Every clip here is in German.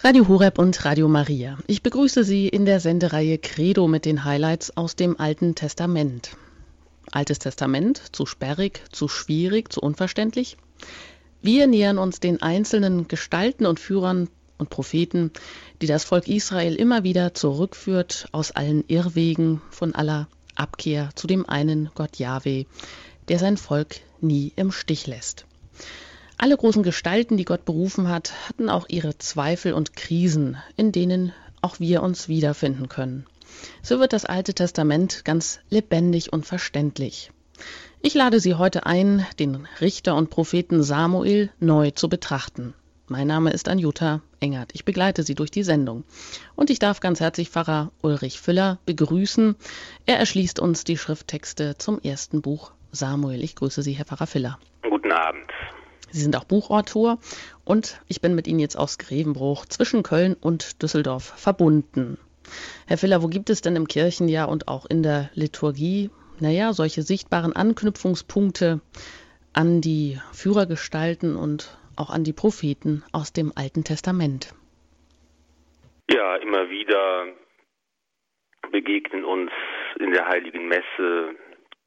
Radio Horeb und Radio Maria. Ich begrüße Sie in der Sendereihe Credo mit den Highlights aus dem Alten Testament. Altes Testament, zu sperrig, zu schwierig, zu unverständlich? Wir nähern uns den einzelnen Gestalten und Führern und Propheten, die das Volk Israel immer wieder zurückführt aus allen Irrwegen, von aller Abkehr zu dem einen Gott Jahwe, der sein Volk nie im Stich lässt. Alle großen Gestalten, die Gott berufen hat, hatten auch ihre Zweifel und Krisen, in denen auch wir uns wiederfinden können. So wird das Alte Testament ganz lebendig und verständlich. Ich lade Sie heute ein, den Richter und Propheten Samuel neu zu betrachten. Mein Name ist Anjuta Engert. Ich begleite Sie durch die Sendung. Und ich darf ganz herzlich Pfarrer Ulrich Füller begrüßen. Er erschließt uns die Schrifttexte zum ersten Buch Samuel. Ich grüße Sie, Herr Pfarrer Füller. Guten Abend. Sie sind auch Buchautor und ich bin mit Ihnen jetzt aus Grevenbruch zwischen Köln und Düsseldorf verbunden. Herr Filler, wo gibt es denn im Kirchenjahr und auch in der Liturgie, naja, solche sichtbaren Anknüpfungspunkte an die Führergestalten und auch an die Propheten aus dem Alten Testament? Ja, immer wieder begegnen uns in der Heiligen Messe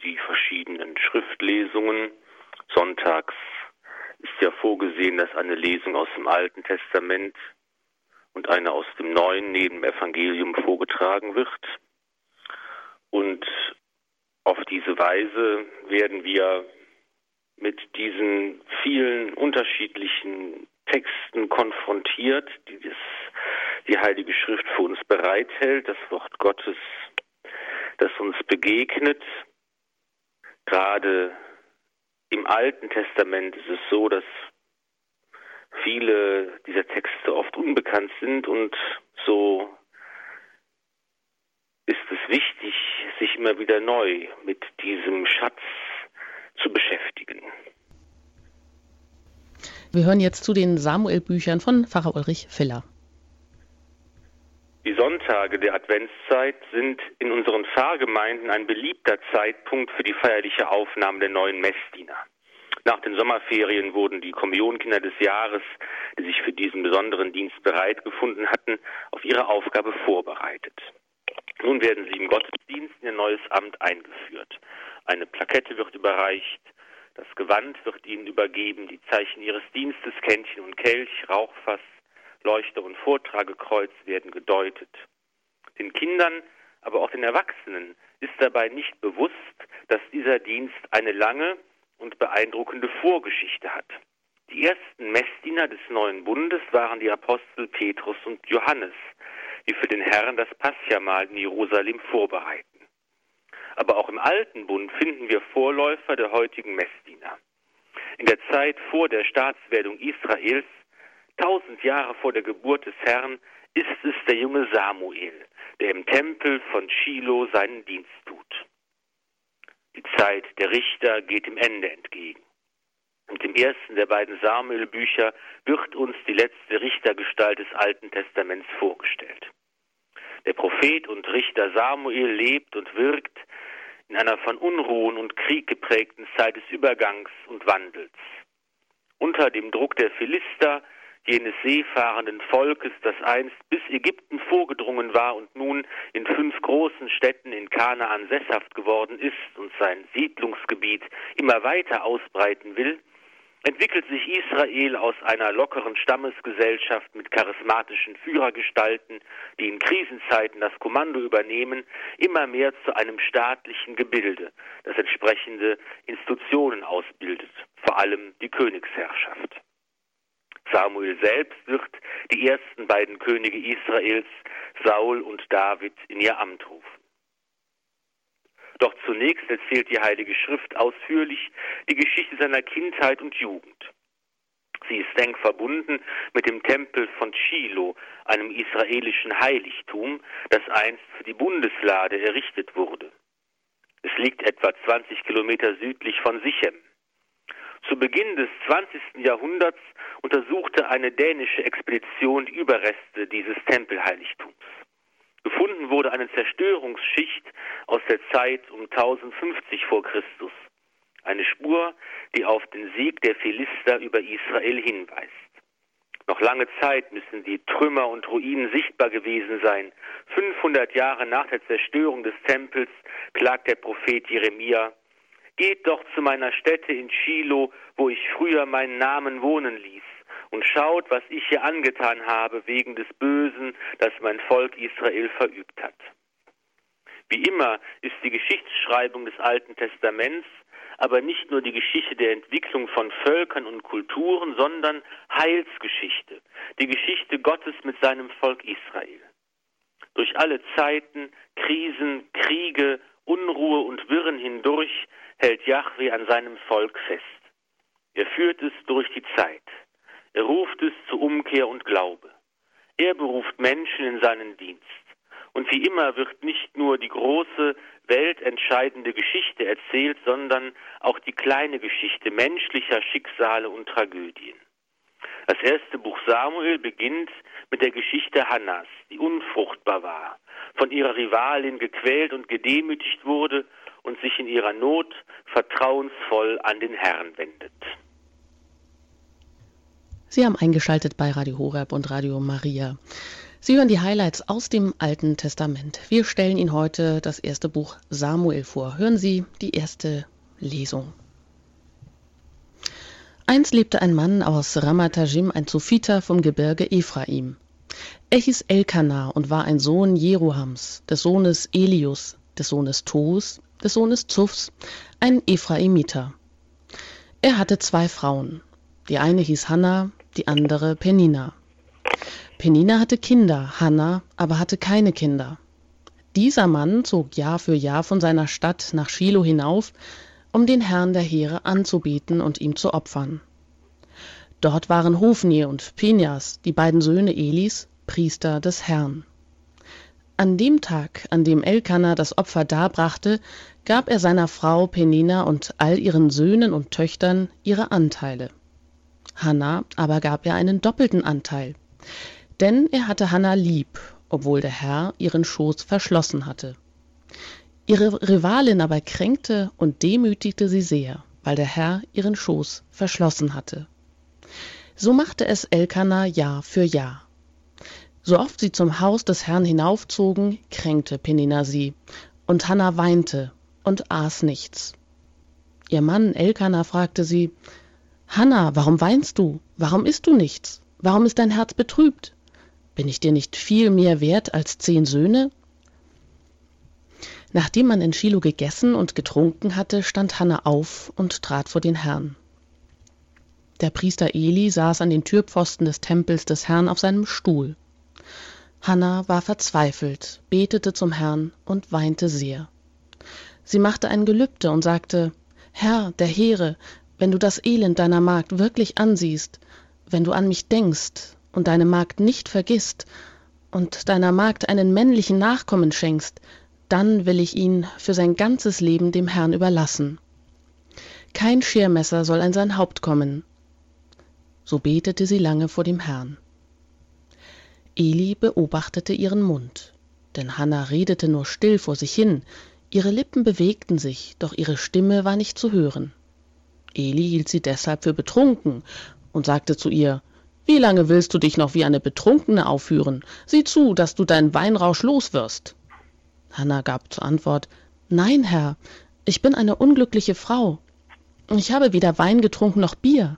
die verschiedenen Schriftlesungen. Sonntags ist ja vorgesehen, dass eine Lesung aus dem Alten Testament und eine aus dem Neuen neben Evangelium vorgetragen wird. Und auf diese Weise werden wir mit diesen vielen unterschiedlichen Texten konfrontiert, die das, die Heilige Schrift für uns bereithält, das Wort Gottes, das uns begegnet, gerade im Alten Testament ist es so, dass viele dieser Texte oft unbekannt sind und so ist es wichtig, sich immer wieder neu mit diesem Schatz zu beschäftigen. Wir hören jetzt zu den Samuel-Büchern von Pfarrer Ulrich Filler. Die Sonntage der Adventszeit sind in unseren Pfarrgemeinden ein beliebter Zeitpunkt für die feierliche Aufnahme der neuen Messdiener. Nach den Sommerferien wurden die Kommunionkinder des Jahres, die sich für diesen besonderen Dienst bereit gefunden hatten, auf ihre Aufgabe vorbereitet. Nun werden sie im Gottesdienst in ihr neues Amt eingeführt. Eine Plakette wird überreicht, das Gewand wird ihnen übergeben, die Zeichen ihres Dienstes, Kännchen und Kelch, Rauchfass, Leuchter und Vortragekreuz werden gedeutet. Den Kindern, aber auch den Erwachsenen ist dabei nicht bewusst, dass dieser Dienst eine lange und beeindruckende Vorgeschichte hat. Die ersten Messdiener des neuen Bundes waren die Apostel Petrus und Johannes, die für den Herrn das Passjamal in Jerusalem vorbereiten. Aber auch im alten Bund finden wir Vorläufer der heutigen Messdiener. In der Zeit vor der Staatswerdung Israels Tausend Jahre vor der Geburt des Herrn ist es der junge Samuel, der im Tempel von Shiloh seinen Dienst tut. Die Zeit der Richter geht dem Ende entgegen. Mit dem ersten der beiden Samuel-Bücher wird uns die letzte Richtergestalt des Alten Testaments vorgestellt. Der Prophet und Richter Samuel lebt und wirkt in einer von Unruhen und Krieg geprägten Zeit des Übergangs und Wandels. Unter dem Druck der Philister jenes seefahrenden Volkes, das einst bis Ägypten vorgedrungen war und nun in fünf großen Städten in Kanaan sesshaft geworden ist und sein Siedlungsgebiet immer weiter ausbreiten will, entwickelt sich Israel aus einer lockeren Stammesgesellschaft mit charismatischen Führergestalten, die in Krisenzeiten das Kommando übernehmen, immer mehr zu einem staatlichen Gebilde, das entsprechende Institutionen ausbildet, vor allem die Königsherrschaft. Samuel selbst wird die ersten beiden Könige Israels, Saul und David, in ihr Amt rufen. Doch zunächst erzählt die Heilige Schrift ausführlich die Geschichte seiner Kindheit und Jugend. Sie ist eng verbunden mit dem Tempel von Shiloh, einem israelischen Heiligtum, das einst für die Bundeslade errichtet wurde. Es liegt etwa 20 Kilometer südlich von Sichem. Zu Beginn des 20. Jahrhunderts untersuchte eine dänische Expedition die Überreste dieses Tempelheiligtums. Gefunden wurde eine Zerstörungsschicht aus der Zeit um 1050 vor Christus. Eine Spur, die auf den Sieg der Philister über Israel hinweist. Noch lange Zeit müssen die Trümmer und Ruinen sichtbar gewesen sein. 500 Jahre nach der Zerstörung des Tempels klagt der Prophet Jeremia, Geht doch zu meiner Stätte in Shiloh, wo ich früher meinen Namen wohnen ließ, und schaut, was ich hier angetan habe wegen des Bösen, das mein Volk Israel verübt hat. Wie immer ist die Geschichtsschreibung des Alten Testaments aber nicht nur die Geschichte der Entwicklung von Völkern und Kulturen, sondern Heilsgeschichte, die Geschichte Gottes mit seinem Volk Israel. Durch alle Zeiten, Krisen, Kriege, Unruhe und Wirren hindurch hält Yahweh an seinem Volk fest. Er führt es durch die Zeit. Er ruft es zu Umkehr und Glaube. Er beruft Menschen in seinen Dienst. Und wie immer wird nicht nur die große, weltentscheidende Geschichte erzählt, sondern auch die kleine Geschichte menschlicher Schicksale und Tragödien. Das erste Buch Samuel beginnt mit der Geschichte Hannas, die unfruchtbar war, von ihrer Rivalin gequält und gedemütigt wurde und sich in ihrer Not vertrauensvoll an den Herrn wendet. Sie haben eingeschaltet bei Radio Horeb und Radio Maria. Sie hören die Highlights aus dem Alten Testament. Wir stellen Ihnen heute das erste Buch Samuel vor. Hören Sie die erste Lesung. Einst lebte ein Mann aus Ramatajim, ein Zophiter vom Gebirge Ephraim. Er hieß Elkanah und war ein Sohn Jeruhams, des Sohnes Elius, des Sohnes Tos, des Sohnes Zufs, ein Ephraimiter. Er hatte zwei Frauen. Die eine hieß Hannah, die andere Penina. Penina hatte Kinder, Hannah aber hatte keine Kinder. Dieser Mann zog Jahr für Jahr von seiner Stadt nach Shiloh hinauf, um den Herrn der Heere anzubeten und ihm zu opfern. Dort waren Hofni und Penias, die beiden Söhne Elis, Priester des Herrn. An dem Tag, an dem Elkanah das Opfer darbrachte, gab er seiner Frau Penina und all ihren Söhnen und Töchtern ihre Anteile. Hannah aber gab er einen doppelten Anteil, denn er hatte Hannah lieb, obwohl der Herr ihren Schoß verschlossen hatte. Ihre Rivalin aber kränkte und demütigte sie sehr, weil der Herr ihren Schoß verschlossen hatte. So machte es Elkanah Jahr für Jahr. So oft sie zum Haus des Herrn hinaufzogen, kränkte Penina sie, und Hannah weinte und aß nichts. Ihr Mann Elkanah fragte sie, Hannah, warum weinst du? Warum isst du nichts? Warum ist dein Herz betrübt? Bin ich dir nicht viel mehr wert als zehn Söhne? Nachdem man in Shiloh gegessen und getrunken hatte, stand Hannah auf und trat vor den Herrn. Der Priester Eli saß an den Türpfosten des Tempels des Herrn auf seinem Stuhl. Hannah war verzweifelt, betete zum Herrn und weinte sehr. Sie machte ein Gelübde und sagte, Herr, der Heere, wenn du das Elend deiner Magd wirklich ansiehst, wenn du an mich denkst und deine Magd nicht vergisst und deiner Magd einen männlichen Nachkommen schenkst, dann will ich ihn für sein ganzes Leben dem Herrn überlassen. Kein Schermesser soll an sein Haupt kommen. So betete sie lange vor dem Herrn. Eli beobachtete ihren Mund, denn Hannah redete nur still vor sich hin, ihre Lippen bewegten sich, doch ihre Stimme war nicht zu hören. Eli hielt sie deshalb für betrunken und sagte zu ihr wie lange willst du dich noch wie eine Betrunkene aufführen? Sieh zu, dass du deinen Weinrausch loswirst. Hanna gab zur Antwort Nein, Herr, ich bin eine unglückliche Frau. Ich habe weder Wein getrunken noch Bier.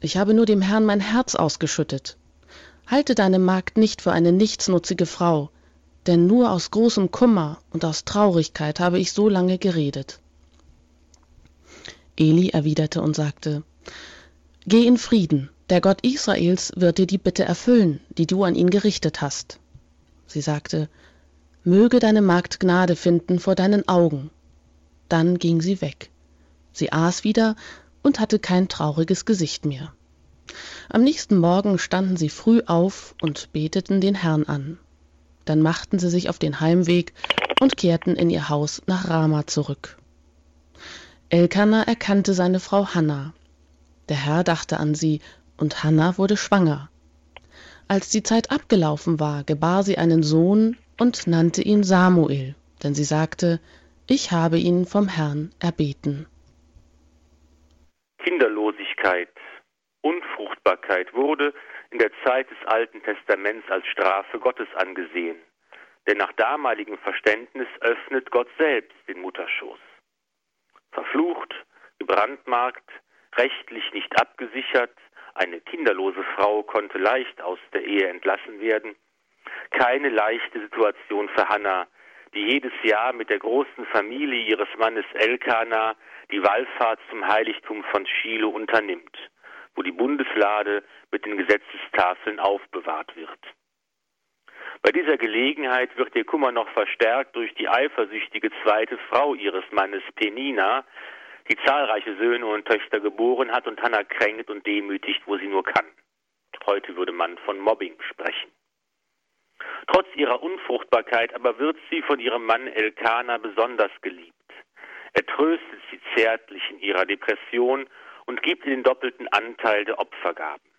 Ich habe nur dem Herrn mein Herz ausgeschüttet. Halte deine Magd nicht für eine nichtsnutzige Frau, denn nur aus großem Kummer und aus Traurigkeit habe ich so lange geredet. Eli erwiderte und sagte Geh in Frieden, der Gott Israels wird dir die Bitte erfüllen, die du an ihn gerichtet hast. Sie sagte, Möge deine Magd Gnade finden vor deinen Augen. Dann ging sie weg. Sie aß wieder und hatte kein trauriges Gesicht mehr. Am nächsten Morgen standen sie früh auf und beteten den Herrn an. Dann machten sie sich auf den Heimweg und kehrten in ihr Haus nach Rama zurück. Elkanah erkannte seine Frau Hannah. Der Herr dachte an sie und Hannah wurde schwanger. Als die Zeit abgelaufen war, gebar sie einen Sohn und nannte ihn Samuel, denn sie sagte, ich habe ihn vom Herrn erbeten. Kinderlosigkeit, Unfruchtbarkeit wurde in der Zeit des Alten Testaments als Strafe Gottes angesehen. Denn nach damaligem Verständnis öffnet Gott selbst den Mutterschoß. Verflucht, gebrandmarkt, rechtlich nicht abgesichert, eine kinderlose Frau konnte leicht aus der Ehe entlassen werden. Keine leichte Situation für Hannah, die jedes Jahr mit der großen Familie ihres Mannes Elkana die Wallfahrt zum Heiligtum von Shiloh unternimmt, wo die Bundeslade mit den Gesetzestafeln aufbewahrt wird. Bei dieser Gelegenheit wird ihr Kummer noch verstärkt durch die eifersüchtige zweite Frau ihres Mannes Penina, die zahlreiche Söhne und Töchter geboren hat und Hannah kränkt und demütigt, wo sie nur kann. Heute würde man von Mobbing sprechen. Trotz ihrer Unfruchtbarkeit aber wird sie von ihrem Mann Elkana besonders geliebt. Er tröstet sie zärtlich in ihrer Depression und gibt ihr den doppelten Anteil der Opfergaben.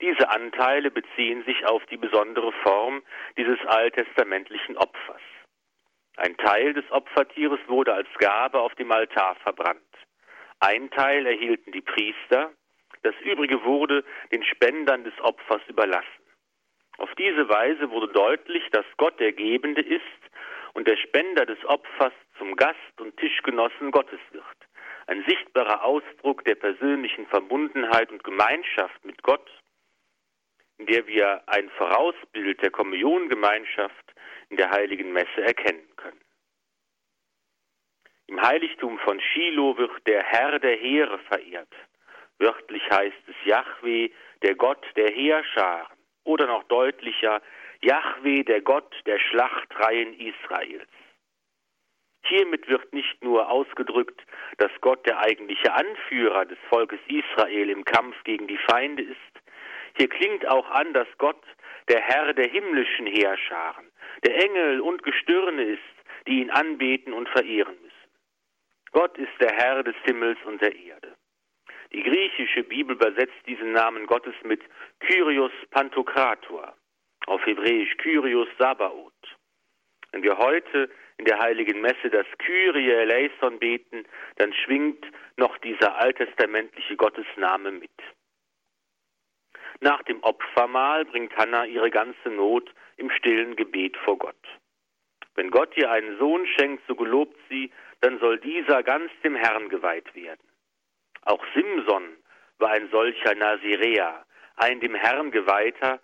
Diese Anteile beziehen sich auf die besondere Form dieses alttestamentlichen Opfers. Ein Teil des Opfertieres wurde als Gabe auf dem Altar verbrannt. Ein Teil erhielten die Priester, das übrige wurde den Spendern des Opfers überlassen. Auf diese Weise wurde deutlich, dass Gott der Gebende ist und der Spender des Opfers zum Gast und Tischgenossen Gottes wird. Ein sichtbarer Ausdruck der persönlichen Verbundenheit und Gemeinschaft mit Gott, in der wir ein Vorausbild der Kommuniongemeinschaft in der heiligen Messe erkennen können. Im Heiligtum von Shiloh wird der Herr der Heere verehrt. Wörtlich heißt es Yahweh, der Gott der Heerscharen oder noch deutlicher Yahweh, der Gott der Schlachtreihen Israels. Hiermit wird nicht nur ausgedrückt, dass Gott der eigentliche Anführer des Volkes Israel im Kampf gegen die Feinde ist, hier klingt auch an, dass Gott der Herr der himmlischen Heerscharen, der Engel und Gestirne ist, die ihn anbeten und verehren müssen. Gott ist der Herr des Himmels und der Erde. Die griechische Bibel übersetzt diesen Namen Gottes mit Kyrios Pantokrator, auf Hebräisch Kyrios Sabaoth. Wenn wir heute in der heiligen Messe das Kyrie eleison beten, dann schwingt noch dieser alttestamentliche Gottesname mit. Nach dem Opfermahl bringt Hannah ihre ganze Not im stillen Gebet vor Gott. Wenn Gott ihr einen Sohn schenkt, so gelobt sie, dann soll dieser ganz dem Herrn geweiht werden. Auch Simson war ein solcher Nazirea, ein dem Herrn geweihter,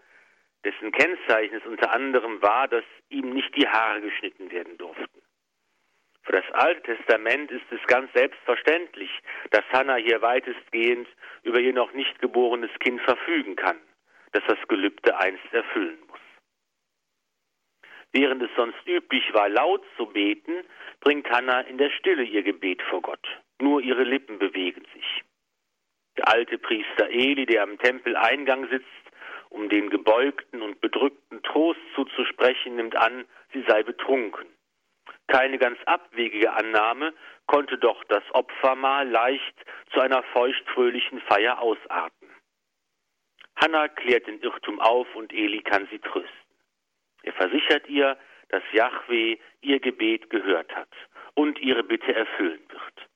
dessen Kennzeichen es unter anderem war, dass ihm nicht die Haare geschnitten werden durften. Für das Alte Testament ist es ganz selbstverständlich, dass Hannah hier weitestgehend über ihr noch nicht geborenes Kind verfügen kann, das das Gelübde einst erfüllen muss. Während es sonst üblich war, laut zu beten, bringt Hannah in der Stille ihr Gebet vor Gott. Nur ihre Lippen bewegen sich. Der alte Priester Eli, der am Tempeleingang sitzt, um den Gebeugten und Bedrückten Trost zuzusprechen, nimmt an, sie sei betrunken. Keine ganz abwegige Annahme konnte doch das Opfermahl leicht zu einer feuchtfröhlichen Feier ausarten. Hannah klärt den Irrtum auf und Eli kann sie trösten. Er versichert ihr, dass Yahweh ihr Gebet gehört hat und ihre Bitte erfüllen wird.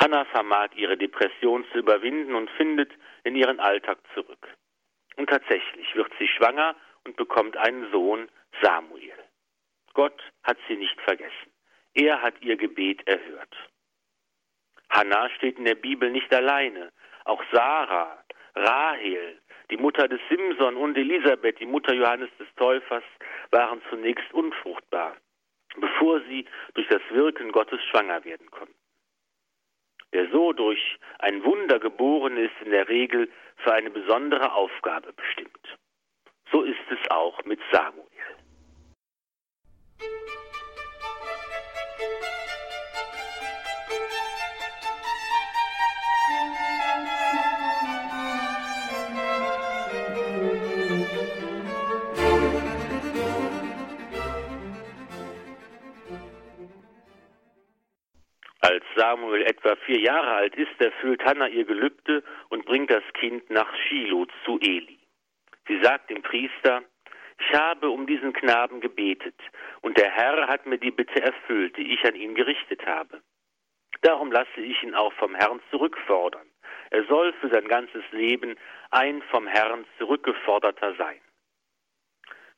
Hannah vermag ihre Depression zu überwinden und findet in ihren Alltag zurück. Und tatsächlich wird sie schwanger und bekommt einen Sohn, Samuel. Gott hat sie nicht vergessen. Er hat ihr Gebet erhört. Hannah steht in der Bibel nicht alleine. Auch Sarah, Rahel, die Mutter des Simson und Elisabeth, die Mutter Johannes des Täufers, waren zunächst unfruchtbar, bevor sie durch das Wirken Gottes schwanger werden konnten. Wer so durch ein Wunder geboren ist, in der Regel für eine besondere Aufgabe bestimmt. So ist es auch mit Samuel. Samuel etwa vier Jahre alt ist, erfüllt Hannah ihr Gelübde und bringt das Kind nach Shiloh zu Eli. Sie sagt dem Priester, ich habe um diesen Knaben gebetet, und der Herr hat mir die Bitte erfüllt, die ich an ihn gerichtet habe. Darum lasse ich ihn auch vom Herrn zurückfordern. Er soll für sein ganzes Leben ein vom Herrn zurückgeforderter sein.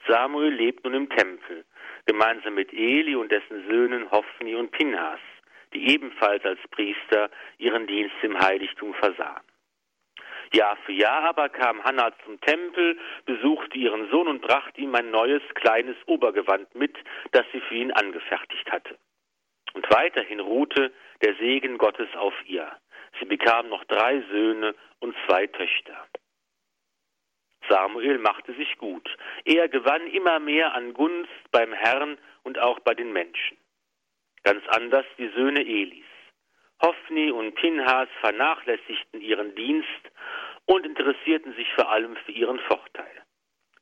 Samuel lebt nun im Tempel, gemeinsam mit Eli und dessen Söhnen Hophni und Pinhas, die ebenfalls als Priester ihren Dienst im Heiligtum versahen. Jahr für Jahr aber kam Hannah zum Tempel, besuchte ihren Sohn und brachte ihm ein neues kleines Obergewand mit, das sie für ihn angefertigt hatte. Und weiterhin ruhte der Segen Gottes auf ihr. Sie bekam noch drei Söhne und zwei Töchter. Samuel machte sich gut. Er gewann immer mehr an Gunst beim Herrn und auch bei den Menschen. Ganz anders die Söhne Elis. Hophni und Pinhas vernachlässigten ihren Dienst und interessierten sich vor allem für ihren Vorteil.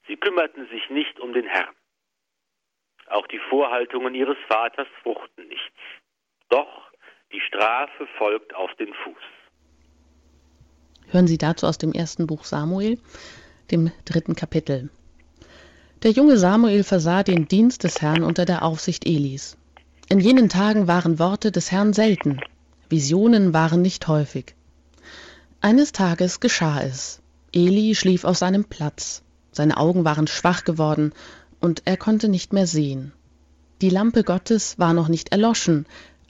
Sie kümmerten sich nicht um den Herrn. Auch die Vorhaltungen ihres Vaters fruchten nichts. Doch die Strafe folgt auf den Fuß. Hören Sie dazu aus dem ersten Buch Samuel, dem dritten Kapitel. Der junge Samuel versah den Dienst des Herrn unter der Aufsicht Elis. In jenen Tagen waren Worte des Herrn selten, Visionen waren nicht häufig. Eines Tages geschah es. Eli schlief auf seinem Platz. Seine Augen waren schwach geworden und er konnte nicht mehr sehen. Die Lampe Gottes war noch nicht erloschen,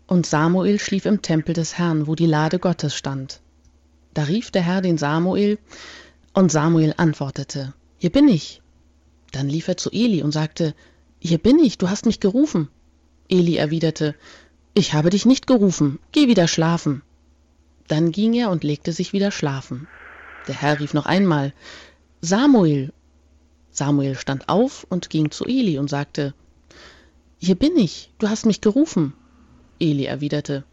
und Samuel schlief im Tempel des Herrn, wo die Lade Gottes stand. Da rief der Herr den Samuel, und Samuel antwortete, Hier bin ich. Dann lief er zu Eli und sagte, Hier bin ich, du hast mich gerufen. Eli erwiderte, Ich habe dich nicht gerufen, geh wieder schlafen. Dann ging er und legte sich wieder schlafen. Der Herr rief noch einmal, Samuel. Samuel stand auf und ging zu Eli und sagte, Hier bin ich, du hast mich gerufen. Eli erwiderte,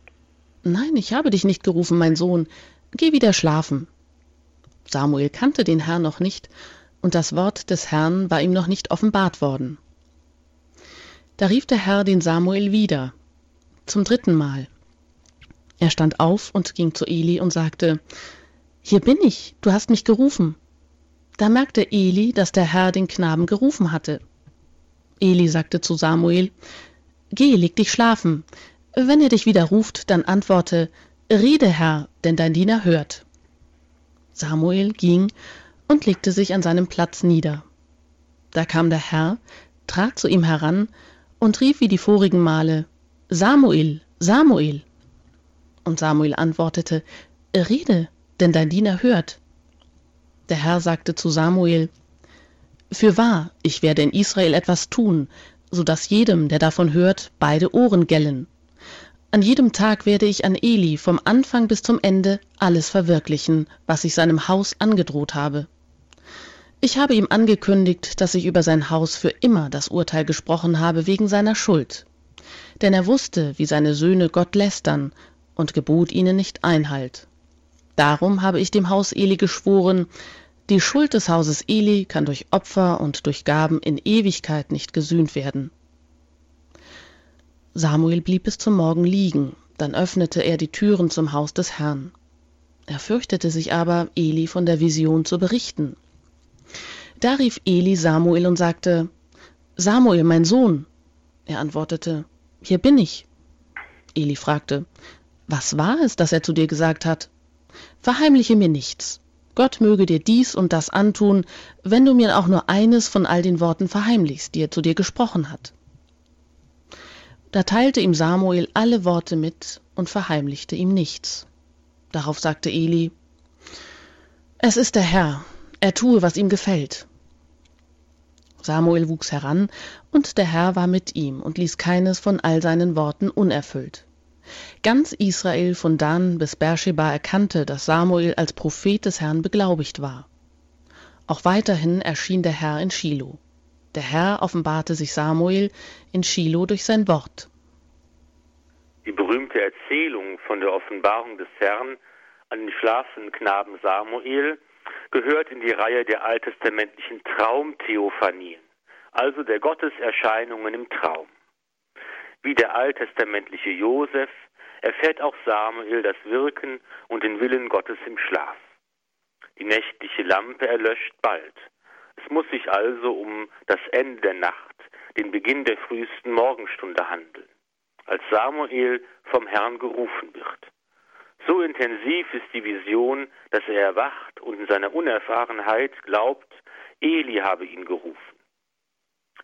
Nein, ich habe dich nicht gerufen, mein Sohn, geh wieder schlafen. Samuel kannte den Herrn noch nicht, und das Wort des Herrn war ihm noch nicht offenbart worden. Da rief der Herr den Samuel wieder, zum dritten Mal. Er stand auf und ging zu Eli und sagte, Hier bin ich, du hast mich gerufen. Da merkte Eli, dass der Herr den Knaben gerufen hatte. Eli sagte zu Samuel, Geh, leg dich schlafen, wenn er dich wieder ruft, dann antworte, Rede, Herr, denn dein Diener hört. Samuel ging und legte sich an seinem Platz nieder. Da kam der Herr, trat zu ihm heran und rief wie die vorigen Male, Samuel, Samuel. Und Samuel antwortete, Rede, denn dein Diener hört. Der Herr sagte zu Samuel, Fürwahr, ich werde in Israel etwas tun, so dass jedem, der davon hört, beide Ohren gellen. An jedem Tag werde ich an Eli vom Anfang bis zum Ende alles verwirklichen, was ich seinem Haus angedroht habe. Ich habe ihm angekündigt, dass ich über sein Haus für immer das Urteil gesprochen habe wegen seiner Schuld. Denn er wusste, wie seine Söhne Gott lästern und gebot ihnen nicht Einhalt. Darum habe ich dem Haus Eli geschworen, die Schuld des Hauses Eli kann durch Opfer und durch Gaben in Ewigkeit nicht gesühnt werden. Samuel blieb bis zum Morgen liegen, dann öffnete er die Türen zum Haus des Herrn. Er fürchtete sich aber, Eli von der Vision zu berichten. Da rief Eli Samuel und sagte, Samuel, mein Sohn. Er antwortete, Hier bin ich. Eli fragte, Was war es, das er zu dir gesagt hat? Verheimliche mir nichts. Gott möge dir dies und das antun, wenn du mir auch nur eines von all den Worten verheimlichst, die er zu dir gesprochen hat. Da teilte ihm Samuel alle Worte mit und verheimlichte ihm nichts. Darauf sagte Eli, Es ist der Herr, er tue, was ihm gefällt. Samuel wuchs heran, und der Herr war mit ihm und ließ keines von all seinen Worten unerfüllt. Ganz Israel von Dan bis Beersheba erkannte, dass Samuel als Prophet des Herrn beglaubigt war. Auch weiterhin erschien der Herr in Shiloh. Der Herr offenbarte sich Samuel in Shiloh durch sein Wort. Die berühmte Erzählung von der Offenbarung des Herrn an den schlafenden Knaben Samuel gehört in die Reihe der alttestamentlichen Traumtheophanien, also der Gotteserscheinungen im Traum. Wie der alttestamentliche Josef erfährt auch Samuel das Wirken und den Willen Gottes im Schlaf. Die nächtliche Lampe erlöscht bald. Es muss sich also um das Ende der Nacht, den Beginn der frühesten Morgenstunde handeln, als Samuel vom Herrn gerufen wird. So intensiv ist die Vision, dass er erwacht und in seiner Unerfahrenheit glaubt, Eli habe ihn gerufen.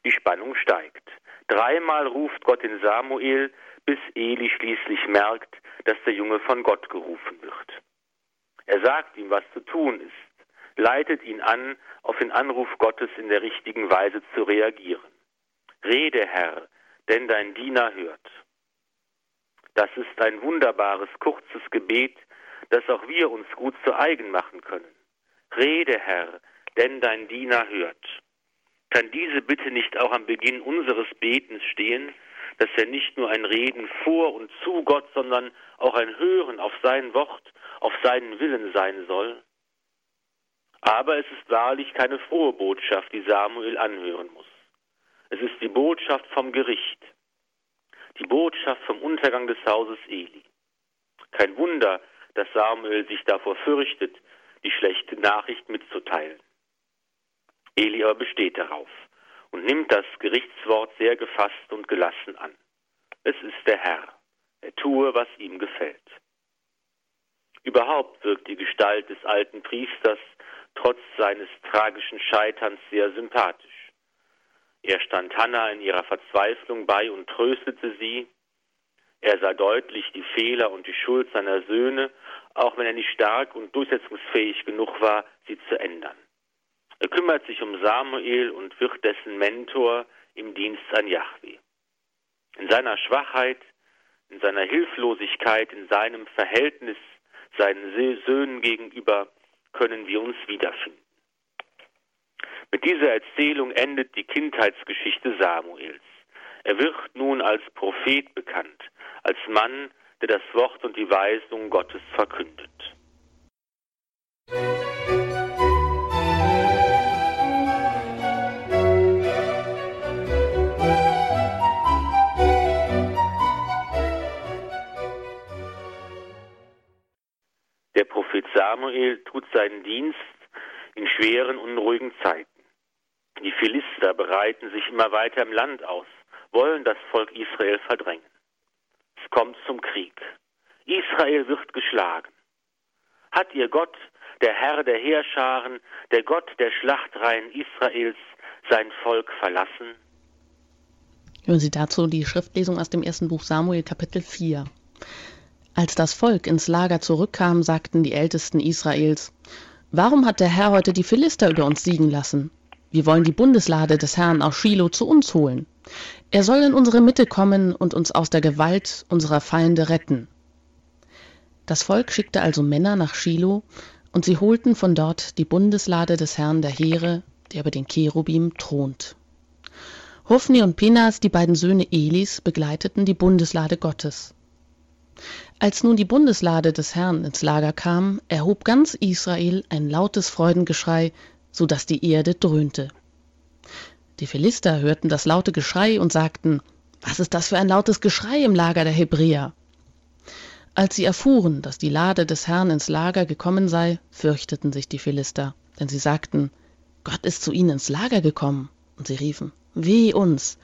Die Spannung steigt. Dreimal ruft Gott in Samuel, bis Eli schließlich merkt, dass der Junge von Gott gerufen wird. Er sagt ihm, was zu tun ist, leitet ihn an, auf den Anruf Gottes in der richtigen Weise zu reagieren. Rede, Herr, denn dein Diener hört. Das ist ein wunderbares, kurzes Gebet, das auch wir uns gut zu eigen machen können. Rede, Herr, denn dein Diener hört. Kann diese Bitte nicht auch am Beginn unseres Betens stehen, dass er nicht nur ein Reden vor und zu Gott, sondern auch ein Hören auf sein Wort, auf seinen Willen sein soll? Aber es ist wahrlich keine frohe Botschaft, die Samuel anhören muss. Es ist die Botschaft vom Gericht, die Botschaft vom Untergang des Hauses Eli. Kein Wunder, dass Samuel sich davor fürchtet, die schlechte Nachricht mitzuteilen. Eli aber besteht darauf und nimmt das Gerichtswort sehr gefasst und gelassen an. Es ist der Herr. Er tue, was ihm gefällt. Überhaupt wirkt die Gestalt des alten Priesters trotz seines tragischen Scheiterns sehr sympathisch. Er stand Hannah in ihrer Verzweiflung bei und tröstete sie. Er sah deutlich die Fehler und die Schuld seiner Söhne, auch wenn er nicht stark und durchsetzungsfähig genug war, sie zu ändern. Er kümmert sich um Samuel und wird dessen Mentor im Dienst an Yahweh. In seiner Schwachheit, in seiner Hilflosigkeit, in seinem Verhältnis seinen Söhnen gegenüber können wir uns wiederfinden. Mit dieser Erzählung endet die Kindheitsgeschichte Samuels. Er wird nun als Prophet bekannt, als Mann, der das Wort und die Weisung Gottes verkündet. Der Prophet Samuel tut seinen Dienst in schweren, unruhigen Zeiten. Die Philister bereiten sich immer weiter im Land aus, wollen das Volk Israel verdrängen. Es kommt zum Krieg. Israel wird geschlagen. Hat ihr Gott, der Herr der Heerscharen, der Gott der Schlachtreihen Israels, sein Volk verlassen? Hören Sie dazu die Schriftlesung aus dem ersten Buch Samuel Kapitel 4. Als das Volk ins Lager zurückkam, sagten die Ältesten Israels, Warum hat der Herr heute die Philister über uns siegen lassen? Wir wollen die Bundeslade des Herrn aus Shiloh zu uns holen. Er soll in unsere Mitte kommen und uns aus der Gewalt unserer Feinde retten. Das Volk schickte also Männer nach Shiloh, und sie holten von dort die Bundeslade des Herrn der Heere, der über den Cherubim thront. Hophni und Pinas, die beiden Söhne Elis, begleiteten die Bundeslade Gottes. Als nun die Bundeslade des Herrn ins Lager kam, erhob ganz Israel ein lautes Freudengeschrei so dass die Erde dröhnte. Die Philister hörten das laute Geschrei und sagten, was ist das für ein lautes Geschrei im Lager der Hebräer? Als sie erfuhren, dass die Lade des Herrn ins Lager gekommen sei, fürchteten sich die Philister, denn sie sagten, Gott ist zu ihnen ins Lager gekommen. Und sie riefen, Weh uns,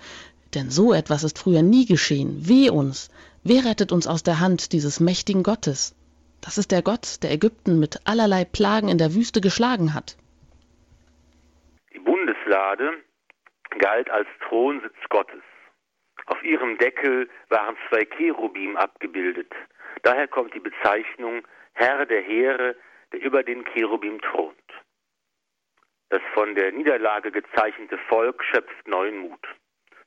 denn so etwas ist früher nie geschehen, weh uns, wer rettet uns aus der Hand dieses mächtigen Gottes? Das ist der Gott, der Ägypten mit allerlei Plagen in der Wüste geschlagen hat. Bundeslade galt als Thronsitz Gottes. Auf ihrem Deckel waren zwei Cherubim abgebildet. Daher kommt die Bezeichnung Herr der Heere, der über den Cherubim thront. Das von der Niederlage gezeichnete Volk schöpft neuen Mut.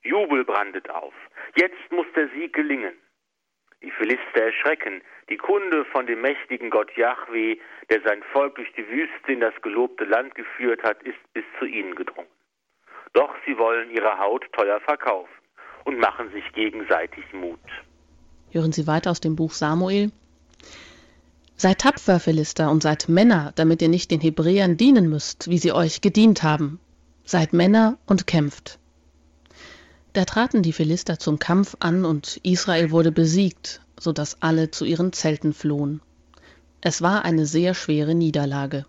Jubel brandet auf. Jetzt muss der Sieg gelingen. Die Philister erschrecken. Die Kunde von dem mächtigen Gott Yahweh, der sein Volk durch die Wüste in das gelobte Land geführt hat, ist bis zu ihnen gedrungen. Doch sie wollen ihre Haut teuer verkaufen und machen sich gegenseitig Mut. Hören Sie weiter aus dem Buch Samuel. Seid tapfer, Philister, und seid Männer, damit ihr nicht den Hebräern dienen müsst, wie sie euch gedient haben. Seid Männer und kämpft. Da traten die Philister zum Kampf an und Israel wurde besiegt, so dass alle zu ihren Zelten flohen. Es war eine sehr schwere Niederlage.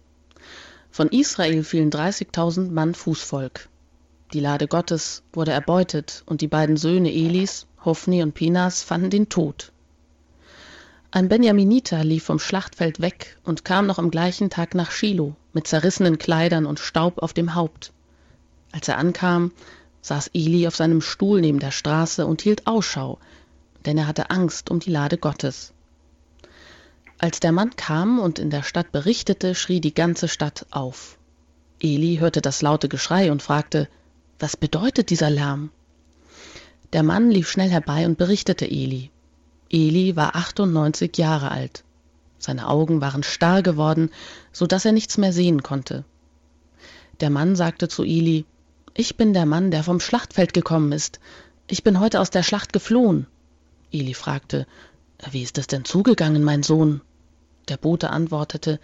Von Israel fielen 30.000 Mann Fußvolk. Die Lade Gottes wurde erbeutet und die beiden Söhne Elis, Hophni und Pinas, fanden den Tod. Ein Benjaminiter lief vom Schlachtfeld weg und kam noch am gleichen Tag nach Shiloh mit zerrissenen Kleidern und Staub auf dem Haupt. Als er ankam, saß Eli auf seinem Stuhl neben der Straße und hielt Ausschau, denn er hatte Angst um die Lade Gottes. Als der Mann kam und in der Stadt berichtete, schrie die ganze Stadt auf. Eli hörte das laute Geschrei und fragte, was bedeutet dieser Lärm? Der Mann lief schnell herbei und berichtete Eli. Eli war 98 Jahre alt. Seine Augen waren starr geworden, so dass er nichts mehr sehen konnte. Der Mann sagte zu Eli, Ich bin der Mann, der vom Schlachtfeld gekommen ist. Ich bin heute aus der Schlacht geflohen. Eli fragte, Wie ist es denn zugegangen, mein Sohn? Der Bote antwortete,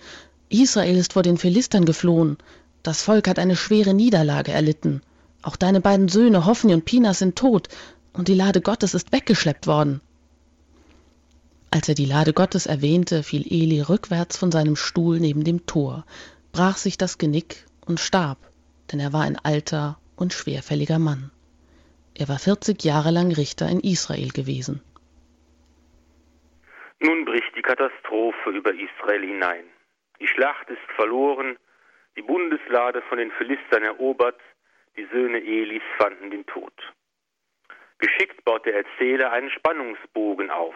Israel ist vor den Philistern geflohen. Das Volk hat eine schwere Niederlage erlitten. Auch deine beiden Söhne Hophni und Pinas sind tot, und die Lade Gottes ist weggeschleppt worden. Als er die Lade Gottes erwähnte, fiel Eli rückwärts von seinem Stuhl neben dem Tor, brach sich das Genick und starb, denn er war ein alter und schwerfälliger Mann. Er war 40 Jahre lang Richter in Israel gewesen. Nun bricht die Katastrophe über Israel hinein. Die Schlacht ist verloren, die Bundeslade von den Philistern erobert, die Söhne Elis fanden den Tod. Geschickt baut der Erzähler einen Spannungsbogen auf.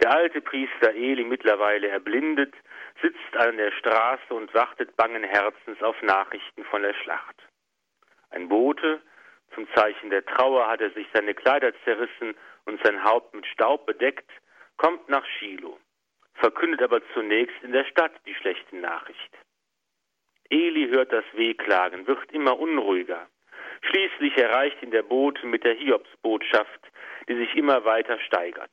Der alte Priester Eli, mittlerweile erblindet, sitzt an der Straße und wartet bangen Herzens auf Nachrichten von der Schlacht. Ein Bote, zum Zeichen der Trauer hat er sich seine Kleider zerrissen und sein Haupt mit Staub bedeckt, kommt nach Shiloh, verkündet aber zunächst in der Stadt die schlechte Nachricht. Eli hört das Wehklagen, wird immer unruhiger. Schließlich erreicht ihn der Bote mit der Hiobsbotschaft, die sich immer weiter steigert.